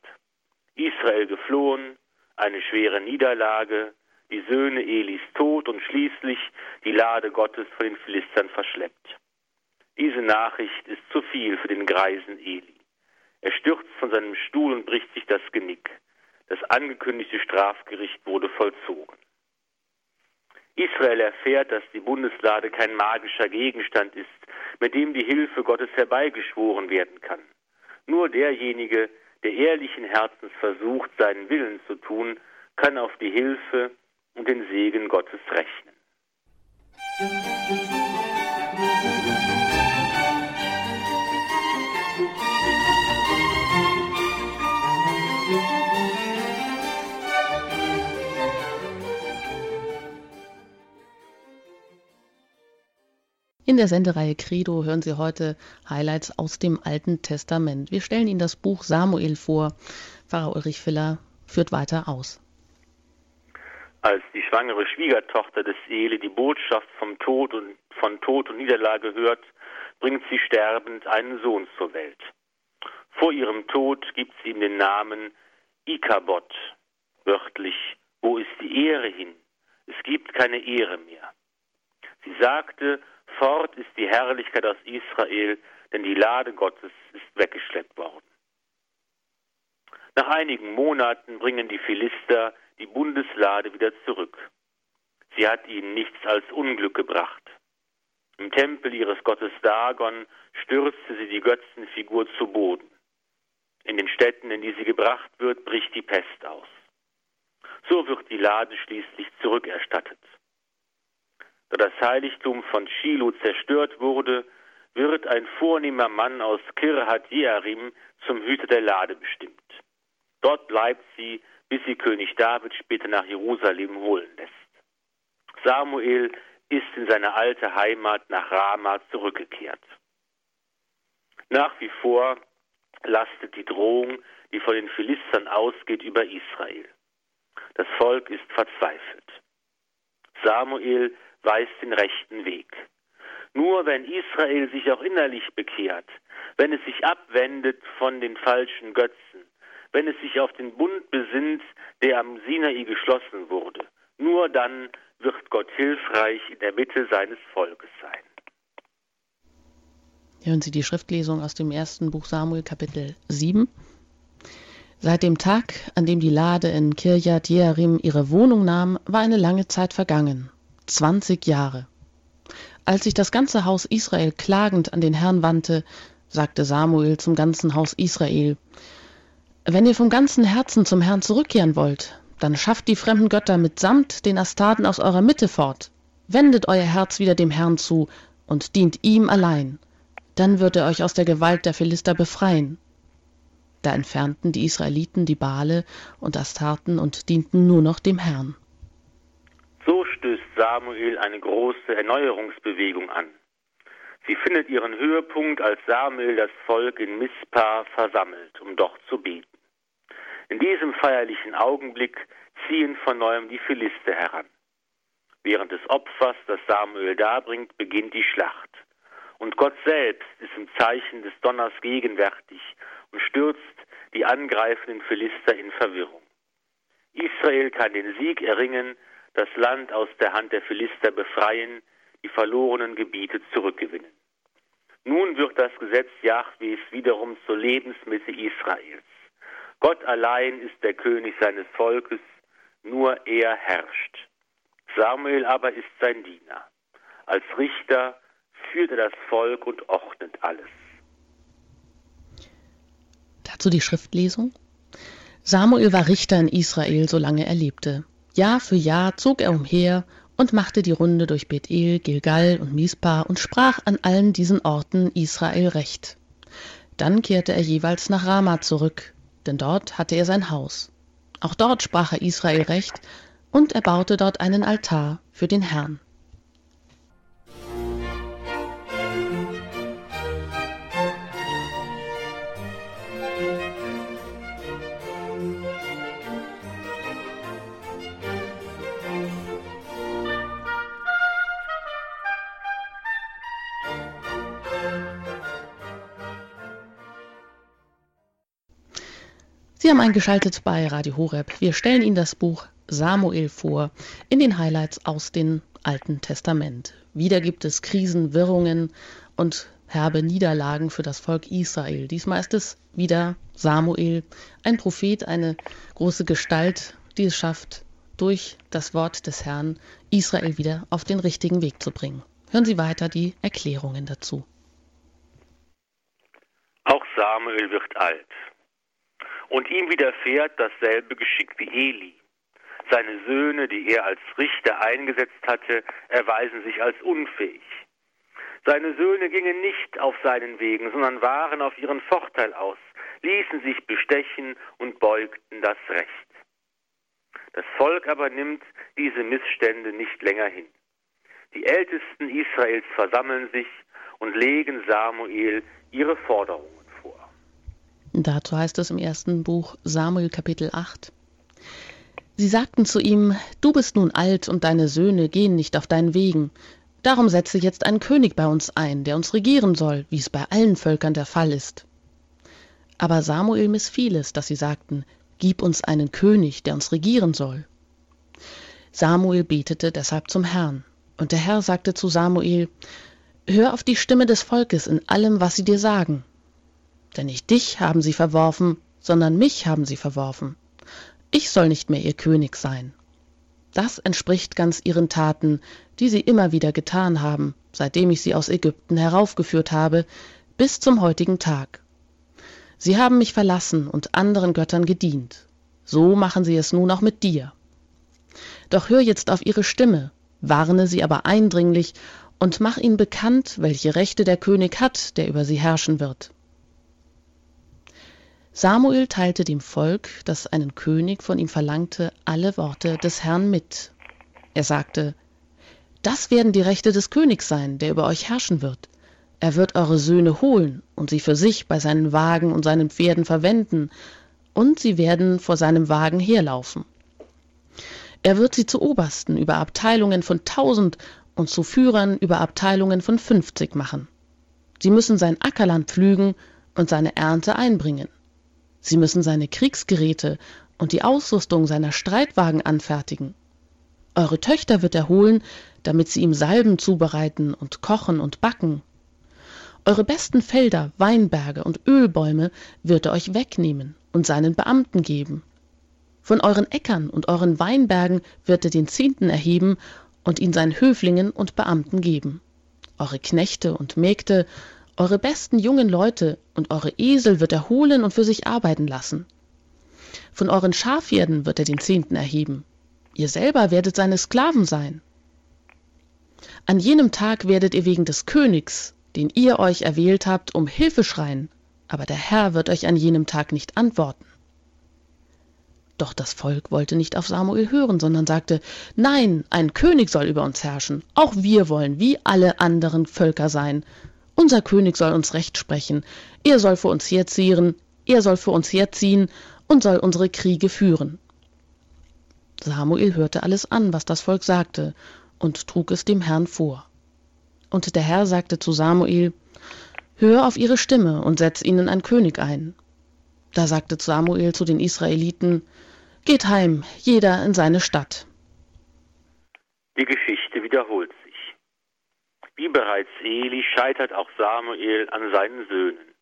Israel geflohen, eine schwere Niederlage, die Söhne Elis tot und schließlich die Lade Gottes von den Philistern verschleppt. Diese Nachricht ist zu viel für den greisen Eli. Er stürzt von seinem Stuhl und bricht sich das Genick. Das angekündigte Strafgericht wurde vollzogen. Israel erfährt, dass die Bundeslade kein magischer Gegenstand ist, mit dem die Hilfe Gottes herbeigeschworen werden kann. Nur derjenige, der ehrlichen Herzens versucht, seinen Willen zu tun, kann auf die Hilfe und den Segen Gottes rechnen. In der Sendereihe Credo hören Sie heute Highlights aus dem Alten Testament. Wir stellen Ihnen das Buch Samuel vor. Pfarrer Ulrich Filler führt weiter aus. Als die schwangere Schwiegertochter des Eli die Botschaft vom Tod und von Tod und Niederlage hört, bringt sie sterbend einen Sohn zur Welt. Vor ihrem Tod gibt sie ihm den Namen Ikabod, wörtlich, wo ist die Ehre hin? Es gibt keine Ehre mehr. Sie sagte, Fort ist die Herrlichkeit aus Israel, denn die Lade Gottes ist weggeschleppt worden. Nach einigen Monaten bringen die Philister die Bundeslade wieder zurück. Sie hat ihnen nichts als Unglück gebracht. Im Tempel ihres Gottes Dagon stürzte sie die Götzenfigur zu Boden. In den Städten, in die sie gebracht wird, bricht die Pest aus. So wird die Lade schließlich zurückerstattet. Da das Heiligtum von Shiloh zerstört wurde, wird ein vornehmer Mann aus Kirhat Jearim zum Hüter der Lade bestimmt. Dort bleibt sie, bis sie König David später nach Jerusalem holen lässt. Samuel ist in seine alte Heimat nach Rama zurückgekehrt. Nach wie vor lastet die Drohung, die von den Philistern ausgeht, über Israel. Das Volk ist verzweifelt. Samuel weist den rechten Weg. Nur wenn Israel sich auch innerlich bekehrt, wenn es sich abwendet von den falschen Götzen, wenn es sich auf den Bund besinnt, der am Sinai geschlossen wurde, nur dann wird Gott hilfreich in der Mitte seines Volkes sein. Hören Sie die Schriftlesung aus dem ersten Buch Samuel Kapitel 7. Seit dem Tag, an dem die Lade in Kirjat Jearim ihre Wohnung nahm, war eine lange Zeit vergangen. 20 Jahre. Als sich das ganze Haus Israel klagend an den Herrn wandte, sagte Samuel zum ganzen Haus Israel, Wenn ihr vom ganzen Herzen zum Herrn zurückkehren wollt, dann schafft die fremden Götter mitsamt den Astarten aus eurer Mitte fort. Wendet euer Herz wieder dem Herrn zu und dient ihm allein. Dann wird er euch aus der Gewalt der Philister befreien. Da entfernten die Israeliten die Bale und Astarten und dienten nur noch dem Herrn. So stößt Samuel eine große Erneuerungsbewegung an. Sie findet ihren Höhepunkt, als Samuel das Volk in Mispa versammelt, um dort zu beten. In diesem feierlichen Augenblick ziehen von neuem die Philister heran. Während des Opfers, das Samuel darbringt, beginnt die Schlacht. Und Gott selbst ist im Zeichen des Donners gegenwärtig und stürzt die angreifenden Philister in Verwirrung. Israel kann den Sieg erringen, das Land aus der Hand der Philister befreien, die verlorenen Gebiete zurückgewinnen. Nun wird das Gesetz Jahwes wiederum zur Lebensmitte Israels. Gott allein ist der König seines Volkes, nur er herrscht. Samuel aber ist sein Diener. Als Richter führt er das Volk und ordnet alles. Dazu die Schriftlesung. Samuel war Richter in Israel, solange er lebte. Jahr für Jahr zog er umher und machte die Runde durch Bethel, Gilgal und Mispa und sprach an allen diesen Orten Israel recht. Dann kehrte er jeweils nach Rama zurück, denn dort hatte er sein Haus. Auch dort sprach er Israel recht, und er baute dort einen Altar für den Herrn. Sie haben eingeschaltet bei Radio Horeb. Wir stellen Ihnen das Buch Samuel vor in den Highlights aus dem Alten Testament. Wieder gibt es Krisen, Wirrungen und herbe Niederlagen für das Volk Israel. Diesmal ist es wieder Samuel, ein Prophet, eine große Gestalt, die es schafft, durch das Wort des Herrn Israel wieder auf den richtigen Weg zu bringen. Hören Sie weiter die Erklärungen dazu. Auch Samuel wird alt. Und ihm widerfährt dasselbe Geschick wie Eli. Seine Söhne, die er als Richter eingesetzt hatte, erweisen sich als unfähig. Seine Söhne gingen nicht auf seinen Wegen, sondern waren auf ihren Vorteil aus, ließen sich bestechen und beugten das Recht. Das Volk aber nimmt diese Missstände nicht länger hin. Die Ältesten Israels versammeln sich und legen Samuel ihre Forderungen. Dazu heißt es im ersten Buch Samuel Kapitel 8. Sie sagten zu ihm, Du bist nun alt und deine Söhne gehen nicht auf deinen Wegen. Darum setze jetzt einen König bei uns ein, der uns regieren soll, wie es bei allen Völkern der Fall ist. Aber Samuel missfiel es, dass sie sagten, Gib uns einen König, der uns regieren soll. Samuel betete deshalb zum Herrn. Und der Herr sagte zu Samuel, Hör auf die Stimme des Volkes in allem, was sie dir sagen. Denn nicht dich haben sie verworfen, sondern mich haben sie verworfen ich soll nicht mehr ihr König sein. Das entspricht ganz ihren Taten, die sie immer wieder getan haben, seitdem ich sie aus Ägypten heraufgeführt habe, bis zum heutigen Tag. Sie haben mich verlassen und anderen Göttern gedient. So machen sie es nun auch mit dir. Doch hör jetzt auf ihre Stimme, warne sie aber eindringlich und mach ihnen bekannt, welche Rechte der König hat, der über sie herrschen wird. Samuel teilte dem Volk, das einen König von ihm verlangte, alle Worte des Herrn mit. Er sagte, Das werden die Rechte des Königs sein, der über euch herrschen wird. Er wird eure Söhne holen und sie für sich bei seinen Wagen und seinen Pferden verwenden, und sie werden vor seinem Wagen herlaufen. Er wird sie zu Obersten über Abteilungen von tausend und zu Führern über Abteilungen von fünfzig machen. Sie müssen sein Ackerland pflügen und seine Ernte einbringen. Sie müssen seine Kriegsgeräte und die Ausrüstung seiner Streitwagen anfertigen. Eure Töchter wird er holen, damit sie ihm Salben zubereiten und kochen und backen. Eure besten Felder, Weinberge und Ölbäume wird er euch wegnehmen und seinen Beamten geben. Von euren Äckern und euren Weinbergen wird er den Zehnten erheben und ihn seinen Höflingen und Beamten geben. Eure Knechte und Mägde eure besten jungen Leute und eure Esel wird er holen und für sich arbeiten lassen. Von euren Schafherden wird er den Zehnten erheben. Ihr selber werdet seine Sklaven sein. An jenem Tag werdet ihr wegen des Königs, den ihr euch erwählt habt, um Hilfe schreien, aber der Herr wird euch an jenem Tag nicht antworten. Doch das Volk wollte nicht auf Samuel hören, sondern sagte, Nein, ein König soll über uns herrschen. Auch wir wollen wie alle anderen Völker sein. Unser König soll uns Recht sprechen. Er soll für uns herziehen, er soll für uns herziehen und soll unsere Kriege führen. Samuel hörte alles an, was das Volk sagte, und trug es dem Herrn vor. Und der Herr sagte zu Samuel, Hör auf ihre Stimme und setz ihnen ein König ein. Da sagte Samuel zu den Israeliten, Geht heim, jeder in seine Stadt. Die Geschichte wiederholt sich. Wie bereits Eli scheitert auch Samuel an seinen Söhnen,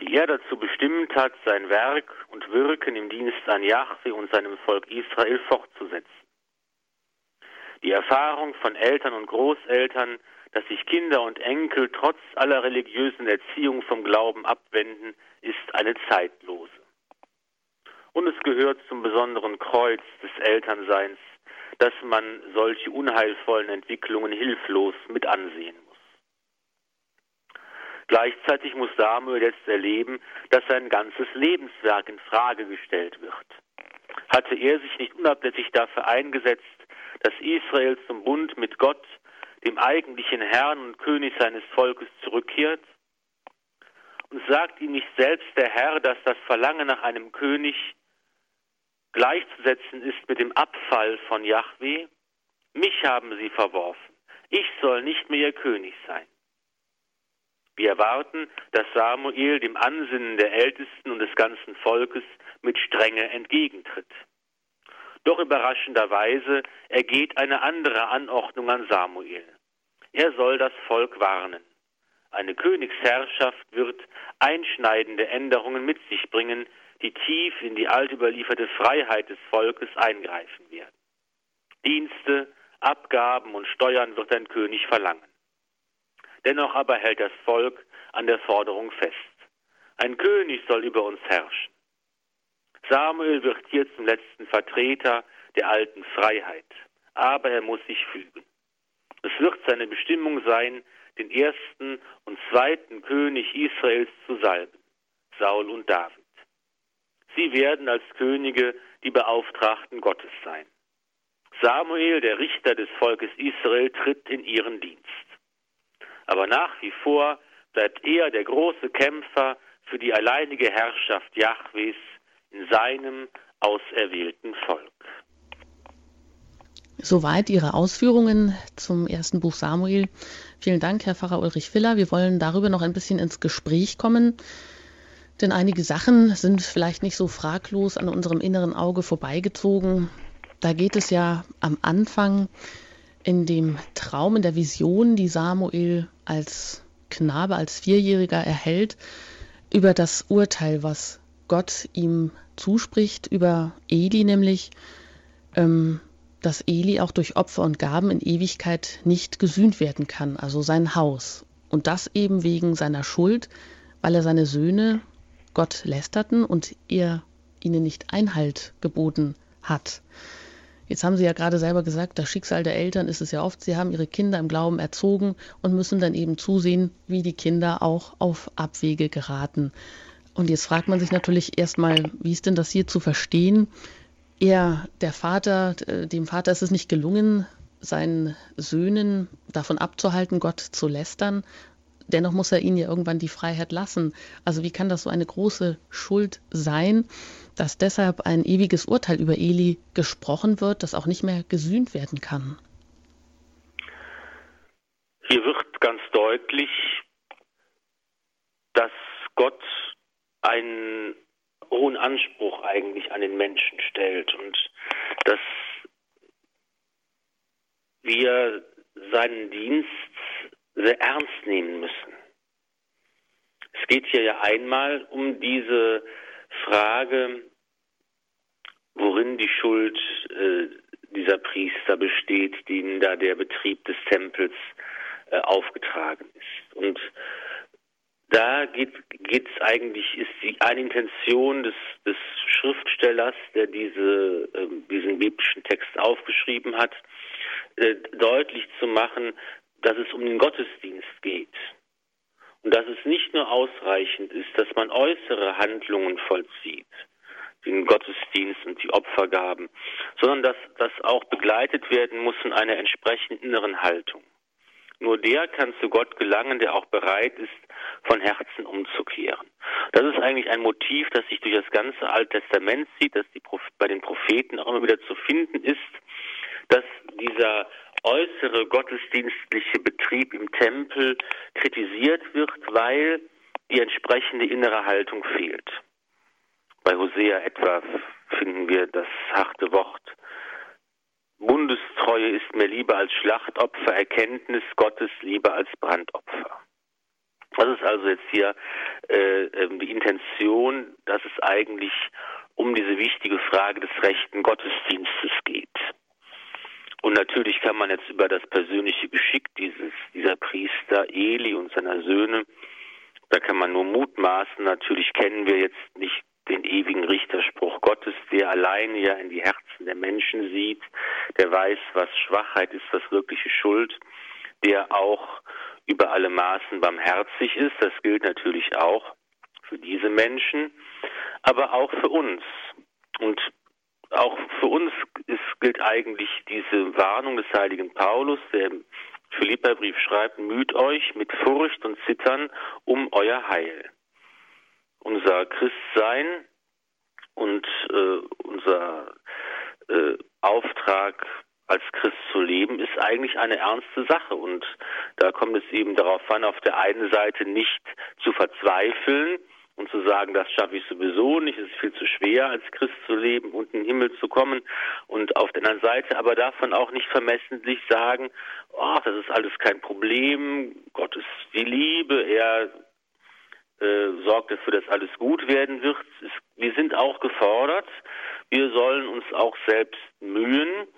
die er dazu bestimmt hat, sein Werk und Wirken im Dienst an Jahwe und seinem Volk Israel fortzusetzen. Die Erfahrung von Eltern und Großeltern, dass sich Kinder und Enkel trotz aller religiösen Erziehung vom Glauben abwenden, ist eine zeitlose. Und es gehört zum besonderen Kreuz des Elternseins, dass man solche unheilvollen Entwicklungen hilflos mit ansehen muss. Gleichzeitig muss Samuel jetzt erleben, dass sein ganzes Lebenswerk in Frage gestellt wird. Hatte er sich nicht unablässig dafür eingesetzt, dass Israel zum Bund mit Gott, dem eigentlichen Herrn und König seines Volkes, zurückkehrt? Und sagt ihm nicht selbst der Herr, dass das Verlangen nach einem König gleichzusetzen ist mit dem Abfall von Yahweh? Mich haben sie verworfen. Ich soll nicht mehr ihr König sein. Wir erwarten, dass Samuel dem Ansinnen der Ältesten und des ganzen Volkes mit Strenge entgegentritt. Doch überraschenderweise ergeht eine andere Anordnung an Samuel. Er soll das Volk warnen. Eine Königsherrschaft wird einschneidende Änderungen mit sich bringen, die tief in die altüberlieferte Freiheit des Volkes eingreifen werden. Dienste, Abgaben und Steuern wird ein König verlangen. Dennoch aber hält das Volk an der Forderung fest. Ein König soll über uns herrschen. Samuel wird hier zum letzten Vertreter der alten Freiheit, aber er muss sich fügen. Es wird seine Bestimmung sein, den ersten und zweiten König Israels zu salben, Saul und David. Sie werden als Könige die Beauftragten Gottes sein. Samuel, der Richter des Volkes Israel, tritt in ihren Dienst. Aber nach wie vor bleibt er der große Kämpfer für die alleinige Herrschaft Jahwes in seinem auserwählten Volk. Soweit Ihre Ausführungen zum ersten Buch Samuel. Vielen Dank, Herr Pfarrer Ulrich Filler. Wir wollen darüber noch ein bisschen ins Gespräch kommen, denn einige Sachen sind vielleicht nicht so fraglos an unserem inneren Auge vorbeigezogen. Da geht es ja am Anfang in dem Traum, in der Vision, die Samuel als Knabe, als Vierjähriger erhält, über das Urteil, was Gott ihm zuspricht über Eli, nämlich, ähm, dass Eli auch durch Opfer und Gaben in Ewigkeit nicht gesühnt werden kann, also sein Haus. Und das eben wegen seiner Schuld, weil er seine Söhne Gott lästerten und er ihnen nicht Einhalt geboten hat. Jetzt haben Sie ja gerade selber gesagt, das Schicksal der Eltern ist es ja oft, sie haben ihre Kinder im Glauben erzogen und müssen dann eben zusehen, wie die Kinder auch auf Abwege geraten. Und jetzt fragt man sich natürlich erstmal, wie ist denn das hier zu verstehen? Er, der Vater, dem Vater ist es nicht gelungen, seinen Söhnen davon abzuhalten, Gott zu lästern. Dennoch muss er ihnen ja irgendwann die Freiheit lassen. Also wie kann das so eine große Schuld sein, dass deshalb ein ewiges Urteil über Eli gesprochen wird, das auch nicht mehr gesühnt werden kann? Hier wird ganz deutlich, dass Gott einen hohen Anspruch eigentlich an den Menschen stellt und dass wir seinen Dienst sehr ernst nehmen müssen. Es geht hier ja einmal um diese Frage, worin die Schuld äh, dieser Priester besteht, denen da der Betrieb des Tempels äh, aufgetragen ist. Und da geht es eigentlich, ist die eine Intention des, des Schriftstellers, der diese, äh, diesen biblischen Text aufgeschrieben hat, äh, deutlich zu machen, dass es um den Gottesdienst geht. Und dass es nicht nur ausreichend ist, dass man äußere Handlungen vollzieht, den Gottesdienst und die Opfergaben, sondern dass das auch begleitet werden muss von einer entsprechenden inneren Haltung. Nur der kann zu Gott gelangen, der auch bereit ist, von Herzen umzukehren. Das ist eigentlich ein Motiv, das sich durch das ganze Alte Testament zieht, das die, bei den Propheten auch immer wieder zu finden ist, dass dieser äußere gottesdienstliche Betrieb im Tempel kritisiert wird, weil die entsprechende innere Haltung fehlt. Bei Hosea etwa finden wir das harte Wort. Bundestreue ist mir lieber als Schlachtopfer, Erkenntnis Gottes lieber als Brandopfer. Das ist also jetzt hier äh, ähm, die Intention, dass es eigentlich um diese wichtige Frage des rechten Gottesdienstes geht. Und natürlich kann man jetzt über das persönliche Geschick dieses, dieser Priester Eli und seiner Söhne, da kann man nur mutmaßen. Natürlich kennen wir jetzt nicht den ewigen Richterspruch Gottes, der alleine ja in die Herzen der Menschen sieht, der weiß, was Schwachheit ist, was wirkliche Schuld, der auch über alle Maßen barmherzig ist. Das gilt natürlich auch für diese Menschen, aber auch für uns. Und auch für uns ist, gilt eigentlich diese Warnung des heiligen Paulus, der im Philipperbrief schreibt, müht euch mit Furcht und Zittern um euer Heil. Unser Christsein und äh, unser äh, Auftrag als Christ zu leben, ist eigentlich eine ernste Sache. Und da kommt es eben darauf an, auf der einen Seite nicht zu verzweifeln, und zu sagen, das schaffe ich sowieso nicht, es ist viel zu schwer, als Christ zu leben und in den Himmel zu kommen. Und auf der anderen Seite aber davon auch nicht vermessentlich sagen, oh, das ist alles kein Problem, Gott ist die Liebe, er äh, sorgt dafür, dass alles gut werden wird. Es, wir sind auch gefordert, wir sollen uns auch selbst mühen.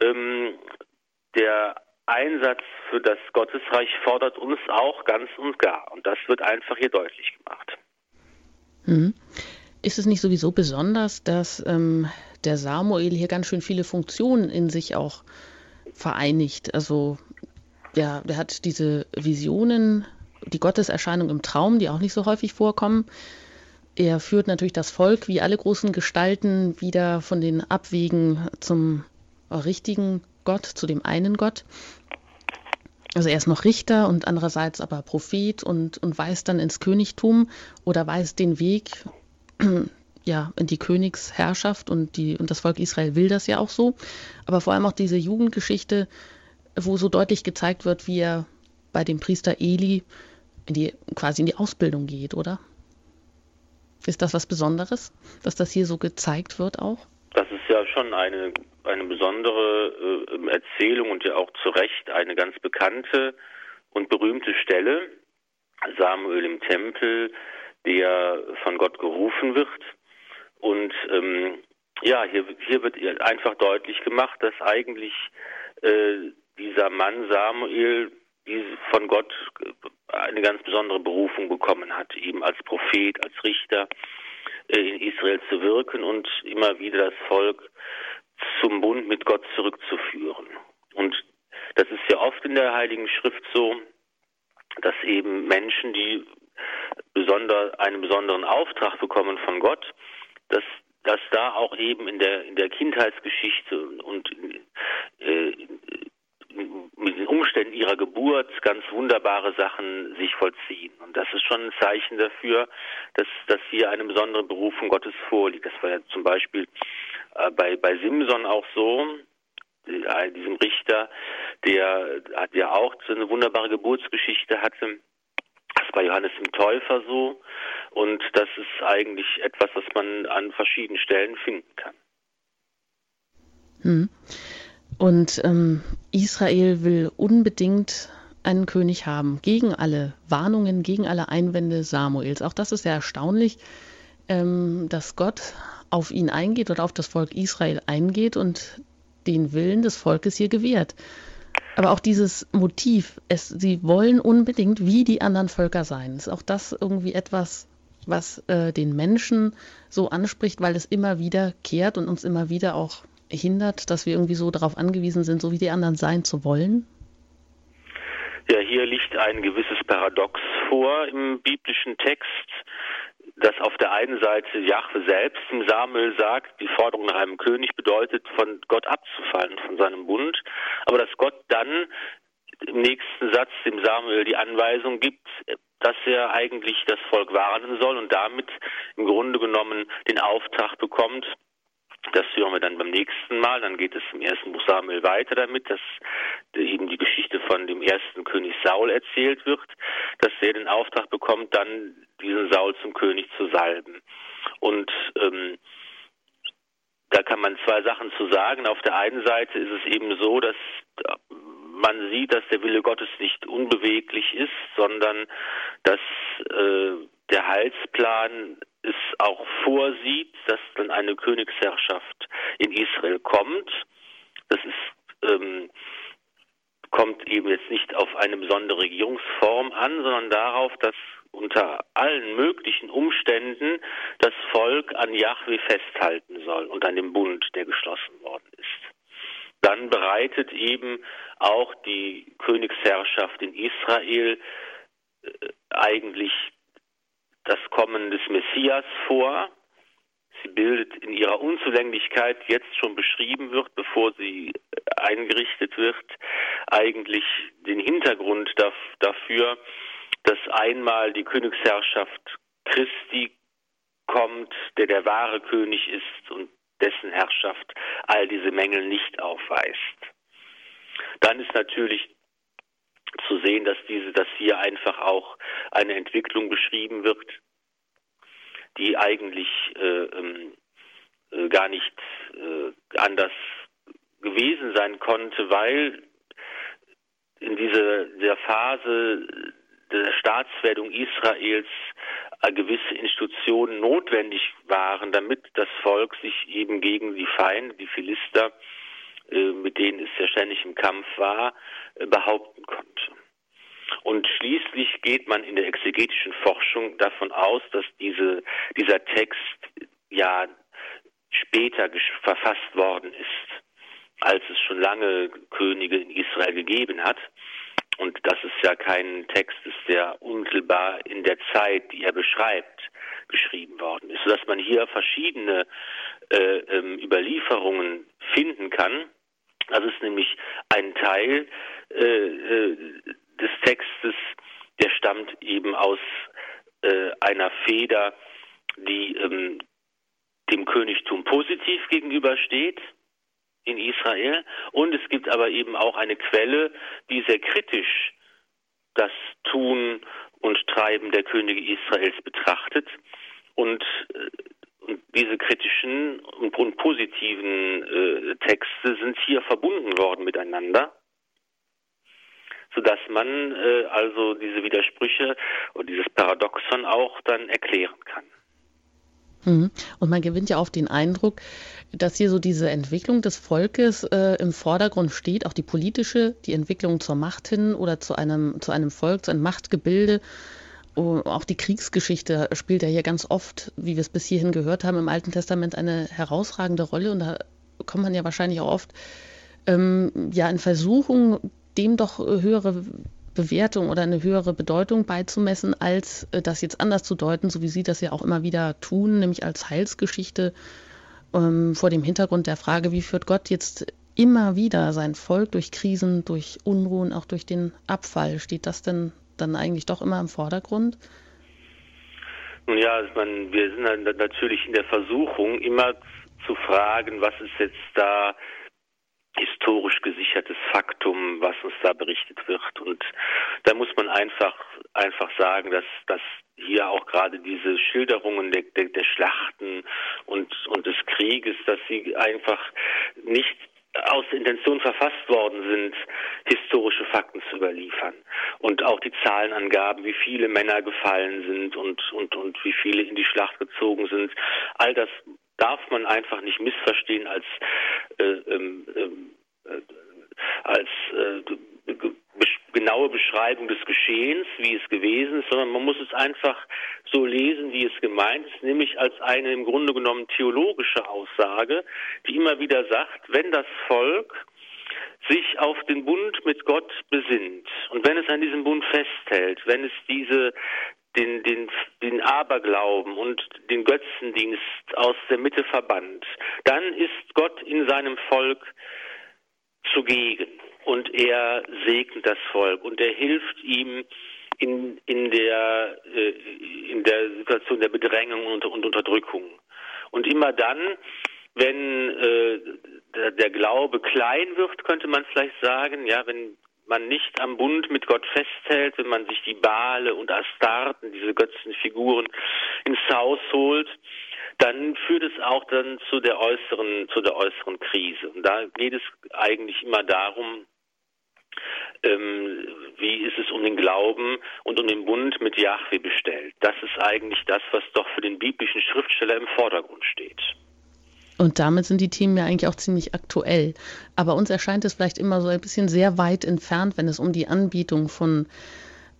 Ähm, der Einsatz für das Gottesreich fordert uns auch ganz und gar. Und das wird einfach hier deutlich gemacht. Mhm. Ist es nicht sowieso besonders, dass ähm, der Samuel hier ganz schön viele Funktionen in sich auch vereinigt? Also ja, der hat diese Visionen, die Gotteserscheinung im Traum, die auch nicht so häufig vorkommen. Er führt natürlich das Volk, wie alle großen Gestalten, wieder von den Abwegen zum richtigen Gott, zu dem einen Gott. Also er ist noch Richter und andererseits aber Prophet und, und weist dann ins Königtum oder weist den Weg ja, in die Königsherrschaft und, die, und das Volk Israel will das ja auch so. Aber vor allem auch diese Jugendgeschichte, wo so deutlich gezeigt wird, wie er bei dem Priester Eli in die, quasi in die Ausbildung geht, oder? Ist das was Besonderes, dass das hier so gezeigt wird auch? Das ist ja schon eine eine besondere äh, Erzählung und ja auch zu Recht eine ganz bekannte und berühmte Stelle, Samuel im Tempel, der von Gott gerufen wird. Und ähm, ja, hier, hier wird einfach deutlich gemacht, dass eigentlich äh, dieser Mann Samuel von Gott eine ganz besondere Berufung bekommen hat, eben als Prophet, als Richter in Israel zu wirken und immer wieder das Volk zum Bund mit Gott zurückzuführen. Und das ist ja oft in der Heiligen Schrift so, dass eben Menschen, die besonder, einen besonderen Auftrag bekommen von Gott, dass, dass da auch eben in der, in der Kindheitsgeschichte und äh, mit den Umständen ihrer Geburt ganz wunderbare Sachen sich vollziehen. Und das ist schon ein Zeichen dafür, dass, dass hier eine besondere Berufung Gottes vorliegt. Das war ja zum Beispiel äh, bei, bei Simson auch so, äh, diesem Richter, der ja auch so eine wunderbare Geburtsgeschichte hatte. Das bei Johannes dem Täufer so. Und das ist eigentlich etwas, was man an verschiedenen Stellen finden kann. Hm. Und ähm, Israel will unbedingt einen König haben, gegen alle Warnungen, gegen alle Einwände Samuels. Auch das ist sehr erstaunlich, ähm, dass Gott auf ihn eingeht oder auf das Volk Israel eingeht und den Willen des Volkes hier gewährt. Aber auch dieses Motiv, es, sie wollen unbedingt wie die anderen Völker sein, ist auch das irgendwie etwas, was äh, den Menschen so anspricht, weil es immer wieder kehrt und uns immer wieder auch hindert, dass wir irgendwie so darauf angewiesen sind, so wie die anderen sein zu wollen? Ja, hier liegt ein gewisses Paradox vor im biblischen Text dass auf der einen Seite Jahwe selbst im Samuel sagt, die Forderung nach einem König bedeutet, von Gott abzufallen, von seinem Bund, aber dass Gott dann im nächsten Satz dem Samuel die Anweisung gibt, dass er eigentlich das Volk warnen soll und damit im Grunde genommen den Auftrag bekommt, das hören wir dann beim nächsten Mal. Dann geht es im ersten Buch Samuel weiter damit, dass eben die Geschichte von dem ersten König Saul erzählt wird, dass er den Auftrag bekommt, dann diesen Saul zum König zu salben. Und ähm, da kann man zwei Sachen zu sagen. Auf der einen Seite ist es eben so, dass man sieht, dass der Wille Gottes nicht unbeweglich ist, sondern dass äh, der Heilsplan es auch vorsieht, dass dann eine Königsherrschaft in Israel kommt. Das ist, ähm, kommt eben jetzt nicht auf eine besondere Regierungsform an, sondern darauf, dass unter allen möglichen Umständen das Volk an Yahweh festhalten soll und an dem Bund, der geschlossen worden ist. Dann bereitet eben auch die Königsherrschaft in Israel äh, eigentlich das Kommen des Messias vor. Sie bildet in ihrer Unzulänglichkeit, jetzt schon beschrieben wird, bevor sie eingerichtet wird, eigentlich den Hintergrund dafür, dass einmal die Königsherrschaft Christi kommt, der der wahre König ist und dessen Herrschaft all diese Mängel nicht aufweist. Dann ist natürlich zu sehen, dass diese, dass hier einfach auch eine Entwicklung beschrieben wird, die eigentlich äh, ähm, äh, gar nicht äh, anders gewesen sein konnte, weil in dieser der Phase der Staatswerdung Israels äh, gewisse Institutionen notwendig waren, damit das Volk sich eben gegen die Feinde, die Philister, mit denen es ja ständig im Kampf war, äh, behaupten konnte. Und schließlich geht man in der exegetischen Forschung davon aus, dass diese, dieser Text ja später verfasst worden ist, als es schon lange Könige in Israel gegeben hat. Und dass es ja kein Text ist, der unmittelbar in der Zeit, die er beschreibt, geschrieben worden ist, sodass man hier verschiedene äh, ähm, Überlieferungen finden kann. Das ist nämlich ein Teil äh, äh, des Textes, der stammt eben aus äh, einer Feder, die ähm, dem Königtum positiv gegenübersteht in Israel. Und es gibt aber eben auch eine Quelle, die sehr kritisch das Tun und Treiben der Könige Israels betrachtet. Und, äh, und diese kritischen und, positiven äh, Texte sind hier verbunden worden miteinander sodass man äh, also diese Widersprüche und dieses Paradoxon auch dann erklären kann. Mhm. Und man gewinnt ja auch den Eindruck, dass hier so diese Entwicklung des Volkes äh, im Vordergrund steht, auch die politische, die Entwicklung zur Macht hin oder zu einem, zu einem Volk, zu einem Machtgebilde. Oh, auch die Kriegsgeschichte spielt ja hier ganz oft, wie wir es bis hierhin gehört haben, im Alten Testament eine herausragende Rolle. Und da kommt man ja wahrscheinlich auch oft ähm, ja in Versuchung, dem doch höhere Bewertung oder eine höhere Bedeutung beizumessen, als äh, das jetzt anders zu deuten, so wie Sie das ja auch immer wieder tun, nämlich als Heilsgeschichte ähm, vor dem Hintergrund der Frage, wie führt Gott jetzt immer wieder sein Volk durch Krisen, durch Unruhen, auch durch den Abfall? Steht das denn dann eigentlich doch immer im Vordergrund? Nun ja, man, wir sind natürlich in der Versuchung, immer zu fragen, was ist jetzt da historisch gesichertes Faktum, was uns da berichtet wird. Und da muss man einfach, einfach sagen, dass, dass hier auch gerade diese Schilderungen der, der, der Schlachten und, und des Krieges, dass sie einfach nicht aus Intention verfasst worden sind, historische Fakten zu überliefern. Und auch die Zahlenangaben, wie viele Männer gefallen sind und, und, und wie viele in die Schlacht gezogen sind. All das darf man einfach nicht missverstehen als, äh, ähm, äh, als äh, genaue Beschreibung des Geschehens, wie es gewesen ist, sondern man muss es einfach so lesen, wie es gemeint ist, nämlich als eine im Grunde genommen theologische Aussage, die immer wieder sagt, wenn das Volk sich auf den Bund mit Gott besinnt und wenn es an diesem Bund festhält, wenn es diese den, den, den Aberglauben und den Götzendienst aus der Mitte verbannt, dann ist Gott in seinem Volk zugegen und er segnet das Volk und er hilft ihm in, in, der, äh, in der Situation der Bedrängung und, und Unterdrückung. Und immer dann, wenn äh, der, Glaube klein wird, könnte man vielleicht sagen, ja, wenn man nicht am Bund mit Gott festhält, wenn man sich die Bale und Astarten, diese Götzenfiguren, ins Haus holt, dann führt es auch dann zu der äußeren, zu der äußeren Krise. Und da geht es eigentlich immer darum, ähm, wie ist es um den Glauben und um den Bund mit Yahweh bestellt. Das ist eigentlich das, was doch für den biblischen Schriftsteller im Vordergrund steht. Und damit sind die Themen ja eigentlich auch ziemlich aktuell. Aber uns erscheint es vielleicht immer so ein bisschen sehr weit entfernt, wenn es um die Anbietung von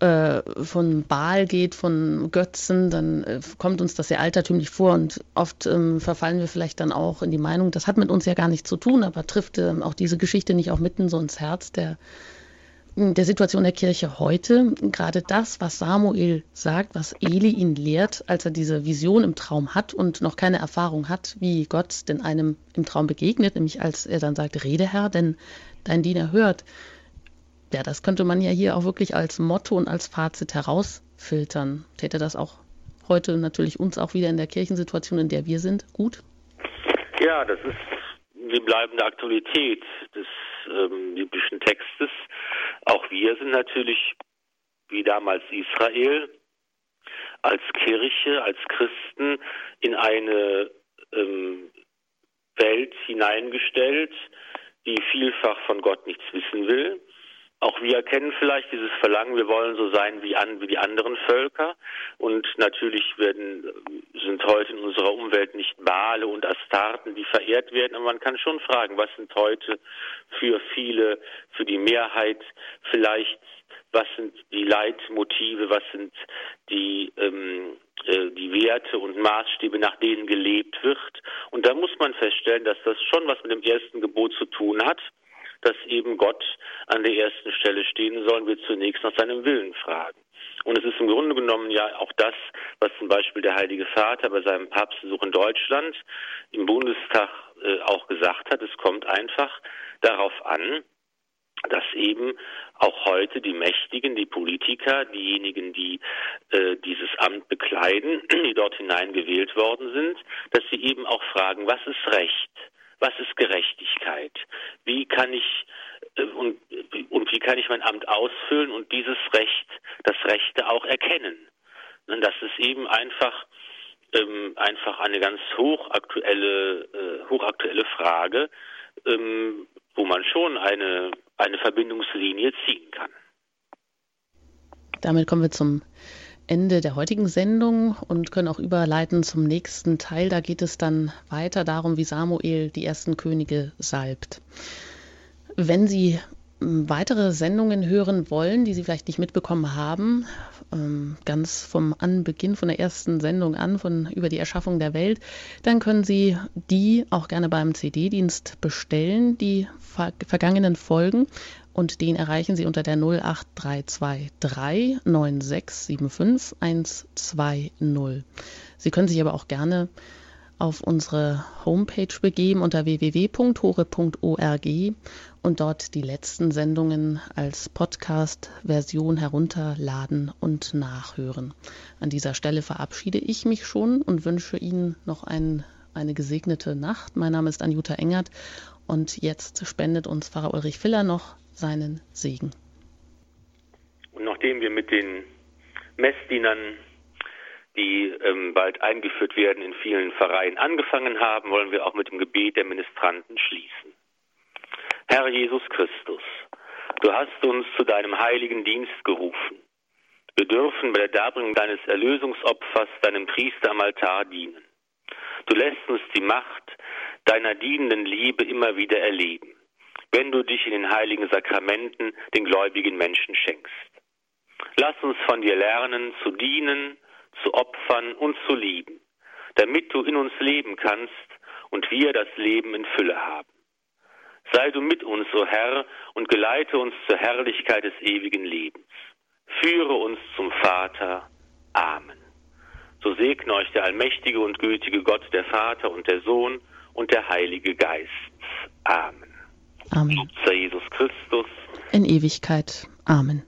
äh, von Baal geht, von Götzen, dann äh, kommt uns das sehr altertümlich vor und oft ähm, verfallen wir vielleicht dann auch in die Meinung, das hat mit uns ja gar nichts zu tun, aber trifft ähm, auch diese Geschichte nicht auch mitten so ins Herz der der Situation der Kirche heute, gerade das, was Samuel sagt, was Eli ihn lehrt, als er diese Vision im Traum hat und noch keine Erfahrung hat, wie Gott denn einem im Traum begegnet, nämlich als er dann sagt, Rede Herr, denn dein Diener hört. Ja, das könnte man ja hier auch wirklich als Motto und als Fazit herausfiltern. Täte das auch heute natürlich uns auch wieder in der Kirchensituation, in der wir sind, gut? Ja, das ist die bleibende Aktualität des ähm, biblischen Textes. Auch wir sind natürlich, wie damals Israel, als Kirche, als Christen in eine ähm, Welt hineingestellt, die vielfach von Gott nichts wissen will, auch wir kennen vielleicht dieses Verlangen, wir wollen so sein wie, an, wie die anderen Völker. Und natürlich werden, sind heute in unserer Umwelt nicht Bale und Astarten, die verehrt werden. Aber man kann schon fragen, was sind heute für viele, für die Mehrheit vielleicht, was sind die Leitmotive, was sind die, ähm, äh, die Werte und Maßstäbe, nach denen gelebt wird. Und da muss man feststellen, dass das schon was mit dem ersten Gebot zu tun hat dass eben Gott an der ersten Stelle stehen soll, wir zunächst nach seinem Willen fragen. Und es ist im Grunde genommen ja auch das, was zum Beispiel der Heilige Vater bei seinem Papstbesuch in Deutschland im Bundestag äh, auch gesagt hat. Es kommt einfach darauf an, dass eben auch heute die Mächtigen, die Politiker, diejenigen, die äh, dieses Amt bekleiden, die dort hineingewählt worden sind, dass sie eben auch fragen, was ist Recht? Was ist Gerechtigkeit? Wie kann ich äh, und, und wie kann ich mein Amt ausfüllen und dieses Recht, das Rechte auch erkennen? Das ist eben einfach ähm, einfach eine ganz hochaktuelle äh, hochaktuelle Frage, ähm, wo man schon eine eine Verbindungslinie ziehen kann. Damit kommen wir zum Ende der heutigen Sendung und können auch überleiten zum nächsten Teil. Da geht es dann weiter darum, wie Samuel die ersten Könige salbt. Wenn Sie ähm, weitere Sendungen hören wollen, die Sie vielleicht nicht mitbekommen haben, ähm, ganz vom Anbeginn, von der ersten Sendung an, von über die Erschaffung der Welt, dann können Sie die auch gerne beim CD-Dienst bestellen, die vergangenen Folgen und den erreichen Sie unter der 08323 9675 120. Sie können sich aber auch gerne auf unsere Homepage begeben unter www.hore.org und dort die letzten Sendungen als Podcast-Version herunterladen und nachhören. An dieser Stelle verabschiede ich mich schon und wünsche Ihnen noch ein, eine gesegnete Nacht. Mein Name ist Anjuta Engert und jetzt spendet uns Pfarrer Ulrich Filler noch seinen Segen. Und nachdem wir mit den Messdienern, die ähm, bald eingeführt werden, in vielen Vereinen angefangen haben, wollen wir auch mit dem Gebet der Ministranten schließen. Herr Jesus Christus, du hast uns zu deinem heiligen Dienst gerufen. Wir dürfen bei der Darbringung deines Erlösungsopfers deinem Priester am Altar dienen. Du lässt uns die Macht deiner dienenden Liebe immer wieder erleben. Wenn du dich in den heiligen Sakramenten den gläubigen Menschen schenkst. Lass uns von dir lernen, zu dienen, zu opfern und zu lieben, damit du in uns leben kannst und wir das Leben in Fülle haben. Sei du mit uns, o Herr, und geleite uns zur Herrlichkeit des ewigen Lebens. Führe uns zum Vater. Amen. So segne euch der allmächtige und gütige Gott, der Vater und der Sohn und der Heilige Geist. Amen. Amen. Jesus Christus. In Ewigkeit. Amen.